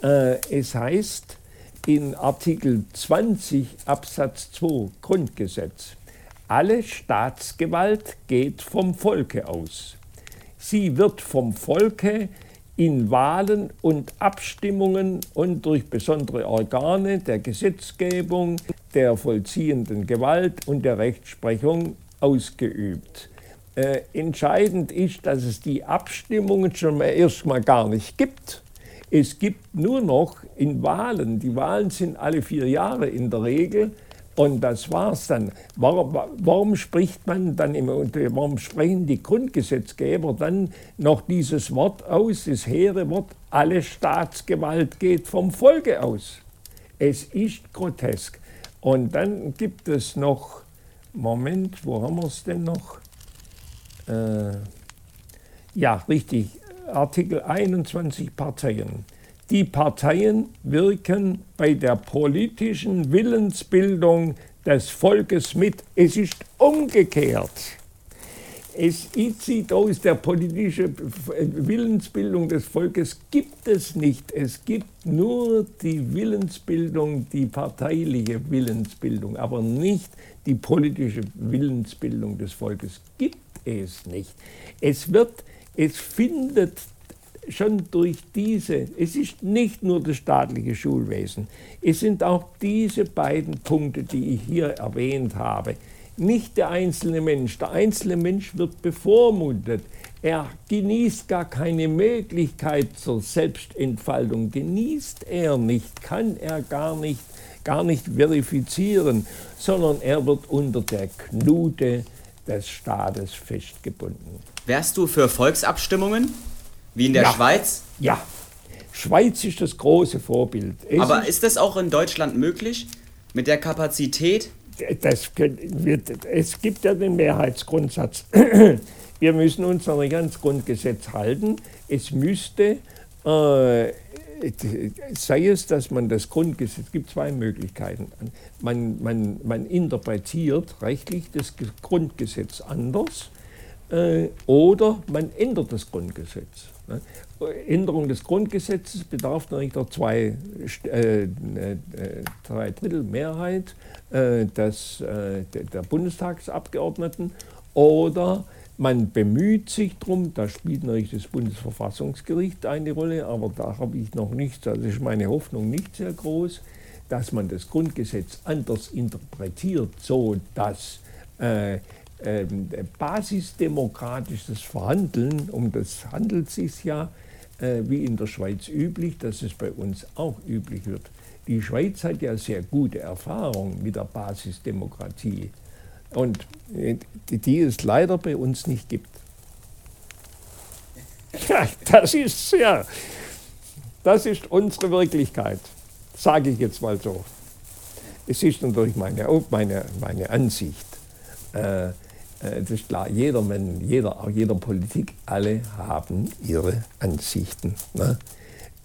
Speaker 2: Äh, es heißt in Artikel 20 Absatz 2 Grundgesetz, alle Staatsgewalt geht vom Volke aus. Sie wird vom Volke in Wahlen und Abstimmungen und durch besondere Organe der Gesetzgebung, der vollziehenden Gewalt und der Rechtsprechung ausgeübt. Äh, entscheidend ist, dass es die Abstimmungen schon mal erstmal gar nicht gibt. Es gibt nur noch in Wahlen, die Wahlen sind alle vier Jahre in der Regel, und das war's dann. Warum, warum, spricht man dann immer, warum sprechen die Grundgesetzgeber dann noch dieses Wort aus, das hehre Wort, alle Staatsgewalt geht vom Volke aus? Es ist grotesk. Und dann gibt es noch, Moment, wo haben wir es denn noch? Äh, ja, richtig, Artikel 21 Parteien. Die Parteien wirken bei der politischen Willensbildung des Volkes mit. Es ist umgekehrt. Es sieht aus, der politische Willensbildung des Volkes gibt es nicht. Es gibt nur die Willensbildung, die parteiliche Willensbildung, aber nicht die politische Willensbildung des Volkes. Gibt es nicht. Es wird, es findet schon durch diese, es ist nicht nur das staatliche Schulwesen, es sind auch diese beiden Punkte, die ich hier erwähnt habe. Nicht der einzelne Mensch. Der einzelne Mensch wird bevormundet. Er genießt gar keine Möglichkeit zur Selbstentfaltung. Genießt er nicht, kann er gar nicht, gar nicht verifizieren, sondern er wird unter der Knute des Staates festgebunden.
Speaker 1: Wärst du für Volksabstimmungen? Wie in der
Speaker 2: ja.
Speaker 1: Schweiz?
Speaker 2: Ja. Schweiz ist das große Vorbild.
Speaker 1: Es Aber ist das auch in Deutschland möglich? Mit der Kapazität?
Speaker 2: Das wird, es gibt ja den Mehrheitsgrundsatz. Wir müssen uns an das Grundgesetz halten. Es müsste, äh, sei es, dass man das Grundgesetz, es gibt zwei Möglichkeiten. Man, man, man interpretiert rechtlich das Grundgesetz anders äh, oder man ändert das Grundgesetz. Ne? Änderung des Grundgesetzes bedarf natürlich der zwei, äh, äh, drei Drittel Mehrheit äh, des, äh, der Bundestagsabgeordneten oder man bemüht sich darum, da spielt natürlich das Bundesverfassungsgericht eine Rolle, aber da habe ich noch nicht, also ist meine Hoffnung nicht sehr groß, dass man das Grundgesetz anders interpretiert, so dass äh, ähm, basisdemokratisches Verhandeln, um das handelt es sich ja, äh, wie in der Schweiz üblich, dass es bei uns auch üblich wird. Die Schweiz hat ja sehr gute Erfahrung mit der Basisdemokratie und äh, die es leider bei uns nicht gibt. Ja, das ist ja, das ist unsere Wirklichkeit, sage ich jetzt mal so. Es ist natürlich meine, meine, meine Ansicht. Äh, äh, das ist klar, jeder, Mann, jeder, auch jeder Politik, alle haben ihre Ansichten. Ne?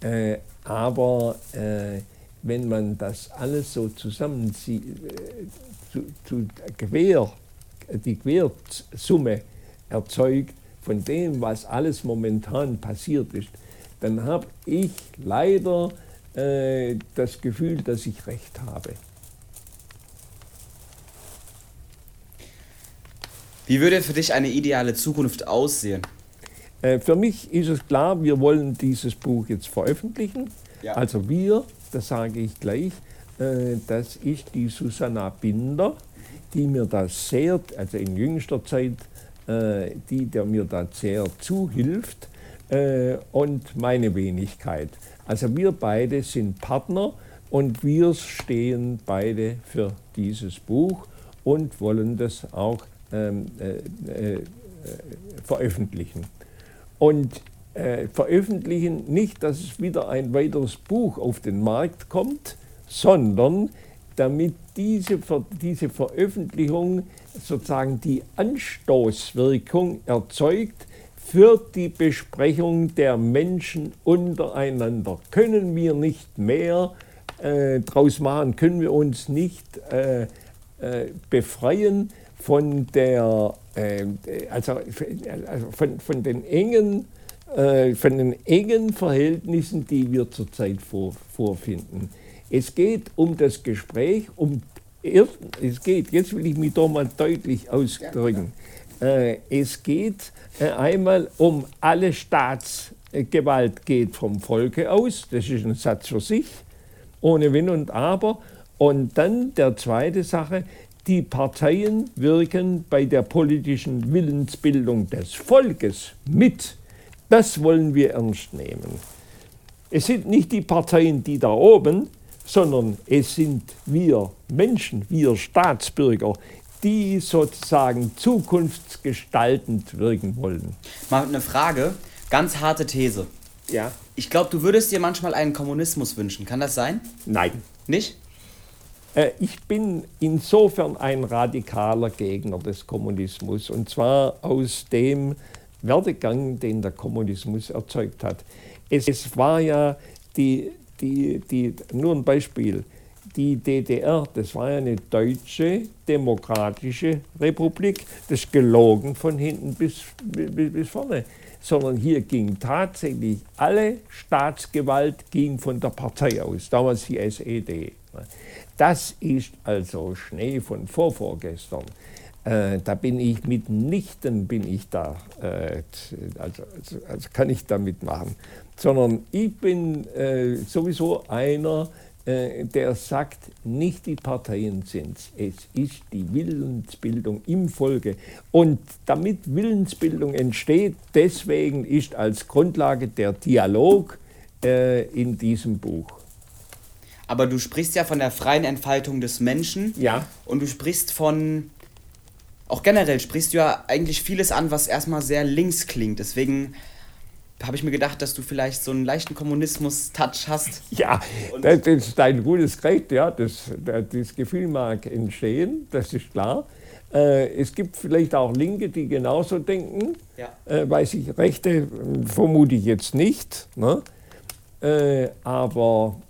Speaker 2: Äh, aber äh, wenn man das alles so zusammenzieht, äh, zu, zu Quer, die Quersumme erzeugt von dem, was alles momentan passiert ist, dann habe ich leider äh, das Gefühl, dass ich recht habe.
Speaker 1: Wie würde für dich eine ideale Zukunft aussehen?
Speaker 2: Äh, für mich ist es klar, wir wollen dieses Buch jetzt veröffentlichen. Ja. Also wir, das sage ich gleich, äh, das ist die Susanna Binder, die mir da sehr, also in jüngster Zeit, äh, die der mir da sehr zuhilft und meine Wenigkeit. Also wir beide sind Partner und wir stehen beide für dieses Buch und wollen das auch ähm, äh, äh, veröffentlichen. Und äh, veröffentlichen nicht, dass es wieder ein weiteres Buch auf den Markt kommt, sondern damit diese, diese Veröffentlichung sozusagen die Anstoßwirkung erzeugt für die Besprechung der Menschen untereinander. Können wir nicht mehr äh, draus machen, können wir uns nicht äh, äh, befreien von der, äh, also, also von, von den engen äh, von den engen Verhältnissen, die wir zurzeit vor, vorfinden. Es geht um das Gespräch, um es geht, jetzt will ich mich doch mal deutlich ausdrücken, äh, es geht äh, einmal um alle Staatsgewalt geht vom Volke aus, das ist ein Satz für sich, ohne Wenn und Aber. Und dann der zweite Sache, die Parteien wirken bei der politischen Willensbildung des Volkes mit. Das wollen wir ernst nehmen. Es sind nicht die Parteien, die da oben, sondern es sind wir Menschen, wir Staatsbürger, die sozusagen zukunftsgestaltend wirken wollen.
Speaker 1: Mal eine Frage, ganz harte These.
Speaker 2: Ja.
Speaker 1: Ich glaube, du würdest dir manchmal einen Kommunismus wünschen. Kann das sein?
Speaker 2: Nein.
Speaker 1: Nicht?
Speaker 2: Äh, ich bin insofern ein radikaler Gegner des Kommunismus und zwar aus dem Werdegang, den der Kommunismus erzeugt hat. Es, es war ja die, die, die, nur ein Beispiel, die DDR, das war ja eine deutsche demokratische Republik, das gelogen von hinten bis, bis, bis vorne, sondern hier ging tatsächlich alle Staatsgewalt ging von der Partei aus, damals die SED. Das ist also Schnee von vorvorgestern. Äh, da bin ich mitnichten, bin ich da, äh, also, also, also, kann ich da mitmachen. Sondern ich bin äh, sowieso einer, äh, der sagt, nicht die Parteien sind es, es ist die Willensbildung im Volke. Und damit Willensbildung entsteht, deswegen ist als Grundlage der Dialog äh, in diesem Buch
Speaker 1: aber du sprichst ja von der freien Entfaltung des Menschen.
Speaker 2: Ja.
Speaker 1: Und du sprichst von, auch generell sprichst du ja eigentlich vieles an, was erstmal sehr links klingt. Deswegen habe ich mir gedacht, dass du vielleicht so einen leichten Kommunismus-Touch hast.
Speaker 2: Ja, das, ist ein gutes Recht, ja. Das, das Gefühl mag entstehen, das ist klar. Äh, es gibt vielleicht auch Linke, die genauso denken.
Speaker 1: Ja.
Speaker 2: Äh, weiß ich, Rechte äh, vermute ich jetzt nicht. Ne? Äh, aber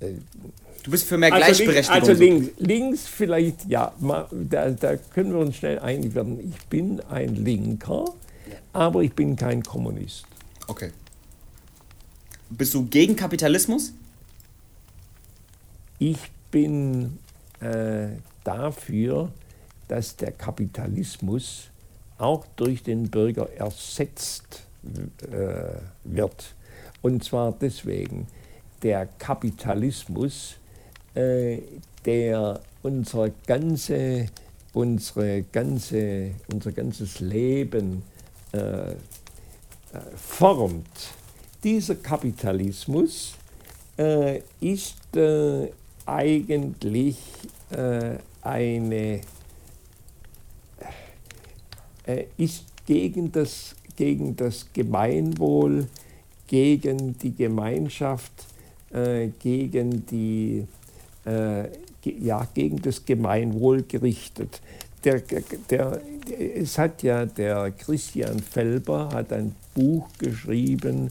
Speaker 1: Du bist für mehr also Gleichberechtigung.
Speaker 2: Also links, links vielleicht, ja, da, da, können wir uns schnell einig werden. Ich bin ein Linker, aber ich bin kein Kommunist.
Speaker 1: Okay. Bist du gegen Kapitalismus?
Speaker 2: Ich bin äh, dafür, dass der Kapitalismus auch durch den Bürger ersetzt äh, wird. Und zwar deswegen, der Kapitalismus, äh, der unsere ganze unsere ganze, unser ganzes Leben äh, äh formt. Dieser Kapitalismus äh, ist äh, eigentlich äh, eine ist gegen das, gegen das Gemeinwohl, gegen die Gemeinschaft, äh, gegen, die, äh, ja, gegen das Gemeinwohl gerichtet. Der, der, es hat ja der Christian Felber hat ein Buch geschrieben,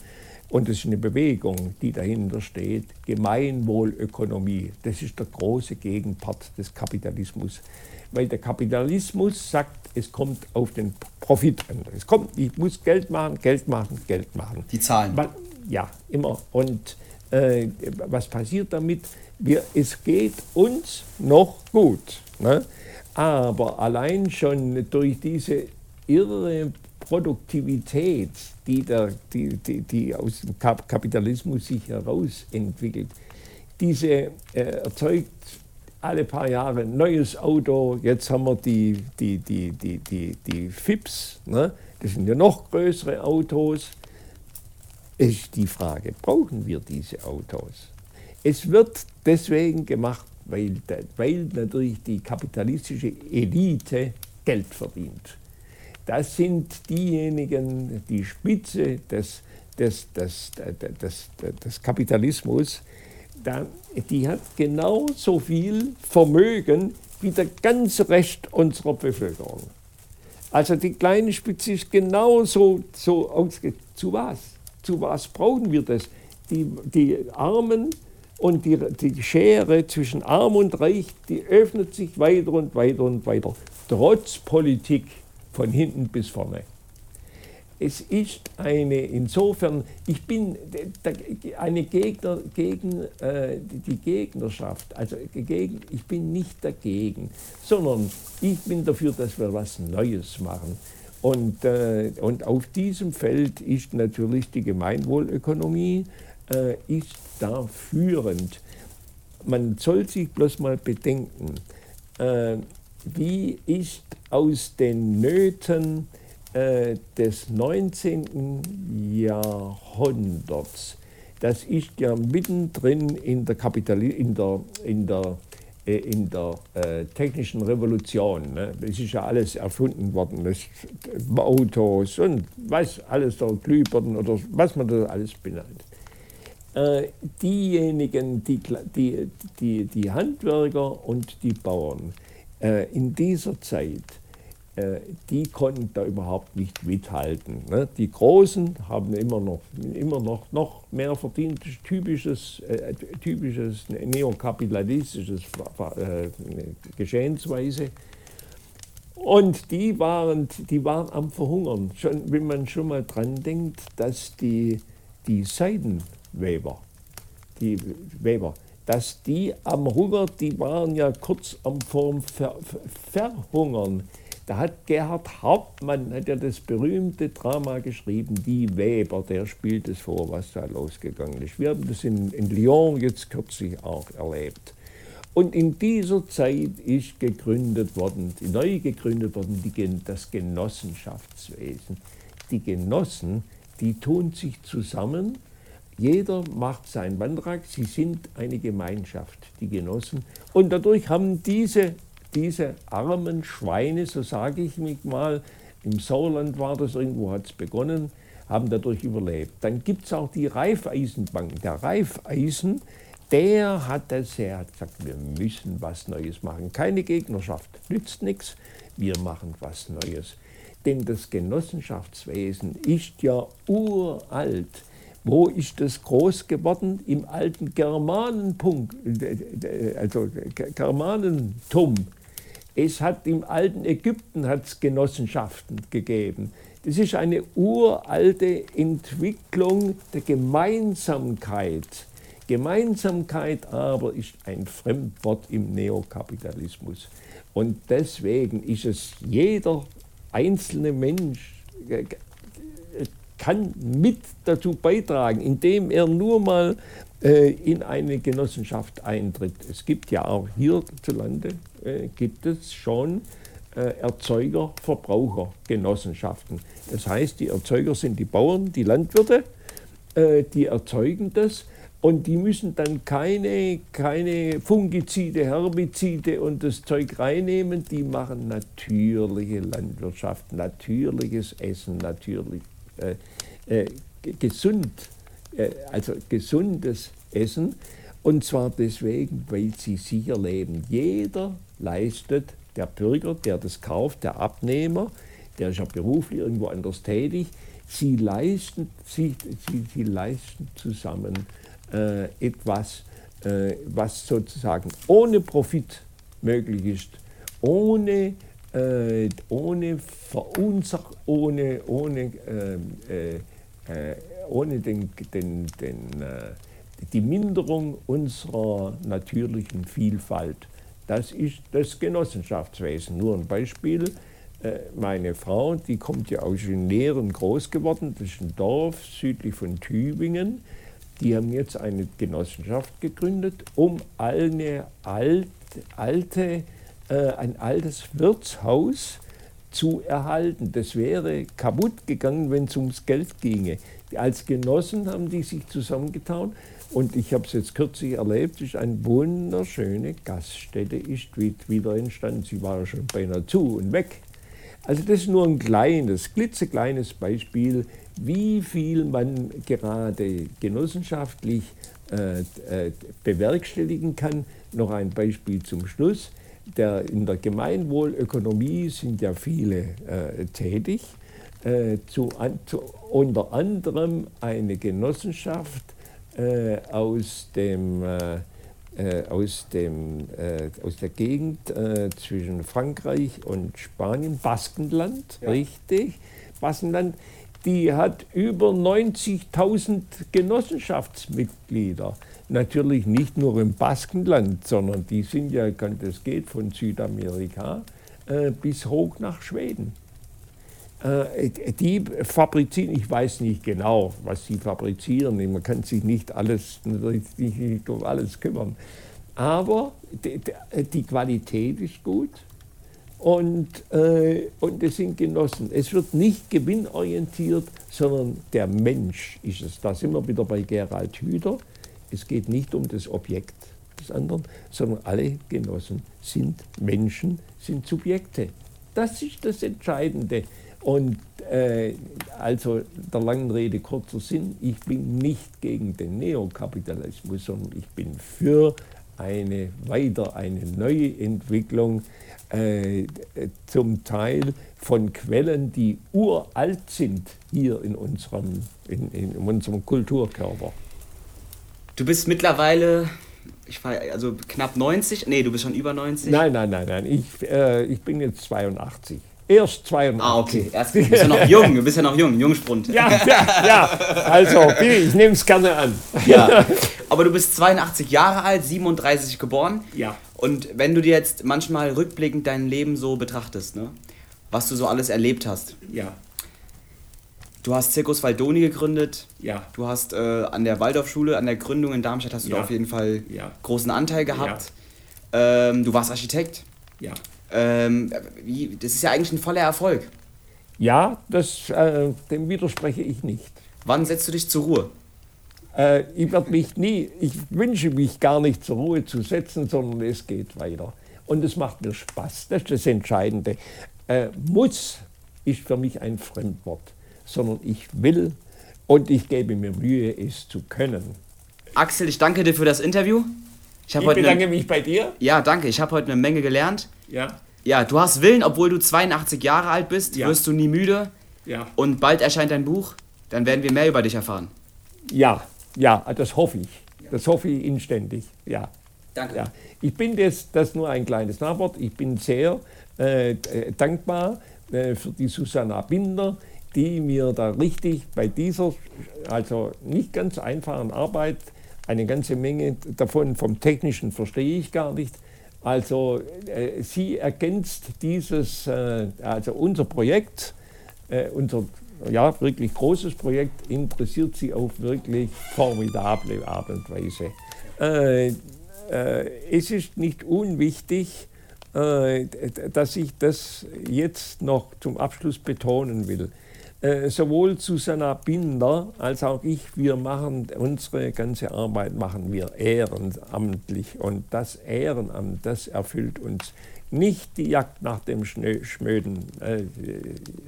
Speaker 2: und es ist eine Bewegung, die dahinter steht, Gemeinwohlökonomie. Das ist der große Gegenpart des Kapitalismus. Weil der Kapitalismus sagt, es kommt auf den Profit an. Es kommt, ich muss Geld machen, Geld machen, Geld machen.
Speaker 1: Die Zahlen.
Speaker 2: Ja, immer. Und äh, was passiert damit? Wir, es geht uns noch gut. Ne? Aber allein schon durch diese irre Produktivität, die, der, die, die, die aus dem Kapitalismus sich heraus entwickelt, diese äh, erzeugt alle paar Jahre ein neues Auto. Jetzt haben wir die, die, die, die, die, die FIPS, ne? das sind ja noch größere Autos. Ist die Frage, brauchen wir diese Autos? Es wird deswegen gemacht, weil, weil natürlich die kapitalistische Elite Geld verdient das sind diejenigen, die Spitze des, des, des, des, des Kapitalismus, die hat genauso viel Vermögen wie der ganze Rest unserer Bevölkerung. Also die kleine Spitze ist genauso so. Zu was? Zu was brauchen wir das? Die, die Armen und die, die Schere zwischen Arm und Reich, die öffnet sich weiter und weiter und weiter. Trotz Politik von hinten bis vorne. Es ist eine, insofern, ich bin eine Gegner gegen äh, die Gegnerschaft, also gegen, ich bin nicht dagegen, sondern ich bin dafür, dass wir was Neues machen. Und, äh, und auf diesem Feld ist natürlich die Gemeinwohlökonomie äh, ist da führend. Man soll sich bloß mal bedenken, äh, wie ist aus den Nöten äh, des 19. Jahrhunderts, das ist ja mittendrin in der, Kapitali in der, in der, in der äh, technischen Revolution. Ne? Es ist ja alles erfunden worden, das, Autos und was alles da, Glühbirnen oder was man da alles benannt äh, diejenigen, die, die, die, die Handwerker und die Bauern, äh, in dieser Zeit, die konnten da überhaupt nicht mithalten. Ne? Die Großen haben immer noch, immer noch, noch mehr verdient, typisches, äh, typisches neokapitalistisches äh, Geschehensweise. Und die waren, die waren am Verhungern. Schon, wenn man schon mal dran denkt, dass die, die Seidenweber, die Weber, dass die am Hunger, die waren ja kurz am vorm Ver, Verhungern. Da hat Gerhard Hauptmann hat ja das berühmte Drama geschrieben, Die Weber, der spielt es vor, was da losgegangen ist. Wir haben das in, in Lyon jetzt kürzlich auch erlebt. Und in dieser Zeit ist gegründet worden, neu gegründet worden, die, das Genossenschaftswesen. Die Genossen, die tun sich zusammen jeder macht seinen Beitrag. Sie sind eine Gemeinschaft, die Genossen. Und dadurch haben diese, diese armen Schweine, so sage ich mich mal, im Sauerland war das, irgendwo hat es begonnen, haben dadurch überlebt. Dann gibt es auch die Raiffeisenbank. Der Raiffeisen, der hat das, er hat gesagt, wir müssen was Neues machen. Keine Gegnerschaft, nützt nichts, wir machen was Neues. Denn das Genossenschaftswesen ist ja uralt. Wo ist das groß geworden? Im alten Germanenpunkt, also Germanentum. Es hat im alten Ägypten hat's Genossenschaften gegeben. Das ist eine uralte Entwicklung der Gemeinsamkeit. Gemeinsamkeit aber ist ein Fremdwort im Neokapitalismus. Und deswegen ist es jeder einzelne Mensch kann mit dazu beitragen, indem er nur mal äh, in eine Genossenschaft eintritt. Es gibt ja auch hierzulande, äh, gibt es schon äh, Erzeuger, Verbraucher, Genossenschaften. Das heißt, die Erzeuger sind die Bauern, die Landwirte, äh, die erzeugen das und die müssen dann keine, keine Fungizide, Herbizide und das Zeug reinnehmen. Die machen natürliche Landwirtschaft, natürliches Essen, natürlich äh, äh, gesund, äh, also gesundes Essen. Und zwar deswegen, weil sie sicher leben. Jeder leistet, der Bürger, der das kauft, der Abnehmer, der ist ja beruflich irgendwo anders tätig, sie leisten, sie, sie, sie leisten zusammen äh, etwas, äh, was sozusagen ohne Profit möglich ist, ohne, äh, ohne Verunsach, ohne, ohne, ähm, äh, äh, ohne den, den, den, äh, die Minderung unserer natürlichen Vielfalt. Das ist das Genossenschaftswesen. Nur ein Beispiel. Meine Frau, die kommt ja aus Nähren groß geworden, das ist ein Dorf südlich von Tübingen. Die haben jetzt eine Genossenschaft gegründet, um eine alte, alte, äh, ein altes Wirtshaus zu erhalten. Das wäre kaputt gegangen, wenn es ums Geld ginge. Als Genossen haben die sich zusammengetan und ich habe es jetzt kürzlich erlebt, ist eine wunderschöne Gaststätte, ist wieder entstanden. Sie war schon beinahe zu und weg. Also das ist nur ein kleines, klitzekleines Beispiel, wie viel man gerade genossenschaftlich äh, äh, bewerkstelligen kann. Noch ein Beispiel zum Schluss. Der, in der Gemeinwohlökonomie sind ja viele äh, tätig. Äh, zu, zu, unter anderem eine Genossenschaft äh, aus dem äh, aus, dem, äh, aus der Gegend äh, zwischen Frankreich und Spanien, Baskenland, ja. richtig, Baskenland, die hat über 90.000 Genossenschaftsmitglieder. Natürlich nicht nur im Baskenland, sondern die sind ja, das geht von Südamerika äh, bis hoch nach Schweden. Äh, die fabrizieren, ich weiß nicht genau, was sie fabrizieren, man kann sich nicht alles, nicht um alles kümmern, aber die, Qualität ist gut und, äh, und es sind Genossen. Es wird nicht gewinnorientiert, sondern der Mensch ist es. Da sind wir wieder bei Gerald Hüder. Es geht nicht um das Objekt des anderen, sondern alle Genossen sind Menschen, sind Subjekte. Das ist das Entscheidende. Und äh, also der langen Rede kurzer Sinn, ich bin nicht gegen den Neokapitalismus, sondern ich bin für eine weiter eine neue Entwicklung äh, zum Teil von Quellen, die uralt sind hier in unserem, in, in unserem Kulturkörper.
Speaker 1: Du bist mittlerweile, ich war also knapp 90, nee, du bist schon über 90.
Speaker 2: Nein, nein, nein, nein, ich, äh, ich bin jetzt 82. Erst 82.
Speaker 1: Ah, okay. Erst, du bist ja noch jung, du bist ja noch jung, Jungspund.
Speaker 2: Ja, ja, ja. Also, ich nehme es gerne an.
Speaker 1: Ja. Aber du bist 82 Jahre alt, 37 geboren.
Speaker 2: Ja.
Speaker 1: Und wenn du dir jetzt manchmal rückblickend dein Leben so betrachtest, ne, was du so alles erlebt hast.
Speaker 2: Ja.
Speaker 1: Du hast Circus Valdoni gegründet.
Speaker 2: Ja.
Speaker 1: Du hast äh, an der Waldorfschule, an der Gründung in Darmstadt hast du ja. da auf jeden Fall ja. großen Anteil gehabt. Ja. Ähm, du warst Architekt.
Speaker 2: Ja.
Speaker 1: Ähm, das ist ja eigentlich ein voller Erfolg.
Speaker 2: Ja, das, äh, dem widerspreche ich nicht.
Speaker 1: Wann setzt du dich zur Ruhe?
Speaker 2: Äh, ich werde mich nie, ich wünsche mich gar nicht zur Ruhe zu setzen, sondern es geht weiter. Und es macht mir Spaß, das ist das Entscheidende. Äh, muss ist für mich ein Fremdwort, sondern ich will und ich gebe mir Mühe, es zu können.
Speaker 1: Axel, ich danke dir für das Interview.
Speaker 2: Ich, ich bedanke eine, mich bei dir.
Speaker 1: Ja, danke. Ich habe heute eine Menge gelernt.
Speaker 2: Ja.
Speaker 1: Ja, du hast Willen, obwohl du 82 Jahre alt bist, ja. wirst du nie müde.
Speaker 2: Ja.
Speaker 1: Und bald erscheint dein Buch. Dann werden wir mehr über dich erfahren.
Speaker 2: Ja, ja, das hoffe ich. Das hoffe ich inständig. Ja.
Speaker 1: Danke.
Speaker 2: Ja. Ich bin das, das nur ein kleines Nachwort. Ich bin sehr äh, dankbar äh, für die Susanna Binder, die mir da richtig bei dieser, also nicht ganz einfachen Arbeit, eine ganze Menge davon vom Technischen verstehe ich gar nicht, also äh, sie ergänzt dieses, äh, also unser Projekt, äh, unser ja, wirklich großes Projekt, interessiert sie auf wirklich formidable Art und Weise. Äh, äh, es ist nicht unwichtig, äh, dass ich das jetzt noch zum Abschluss betonen will. Äh, sowohl Susanna Binder als auch ich, wir machen unsere ganze Arbeit machen wir ehrenamtlich und das Ehrenamt, das erfüllt uns. Nicht die Jagd nach dem schnöden äh,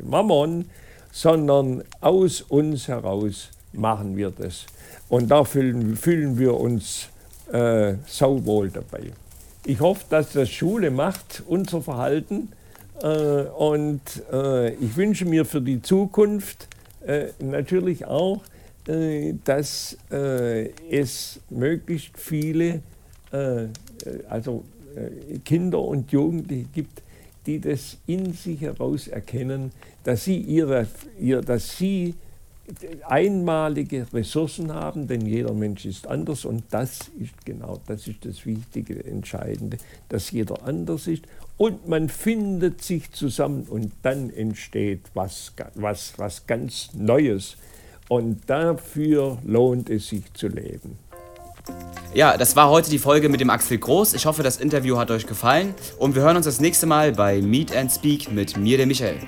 Speaker 2: Mammon, sondern aus uns heraus machen wir das. Und da fühlen, fühlen wir uns äh, sauwohl dabei. Ich hoffe, dass das Schule macht, unser Verhalten und äh, ich wünsche mir für die Zukunft äh, natürlich auch, dass es möglichst viele also Kinder und Jugendliche gibt, die das in sich heraus erkennen, dass sie, ihre, ihr, dass sie einmalige Ressourcen haben, denn jeder Mensch ist anders und das ist genau, das ist das Wichtige, Entscheidende, dass jeder anders ist und man findet sich zusammen und dann entsteht was, was, was ganz Neues und dafür lohnt es sich zu leben.
Speaker 1: Ja, das war heute die Folge mit dem Axel Groß. Ich hoffe, das Interview hat euch gefallen und wir hören uns das nächste Mal bei Meet and Speak mit mir, der Michael.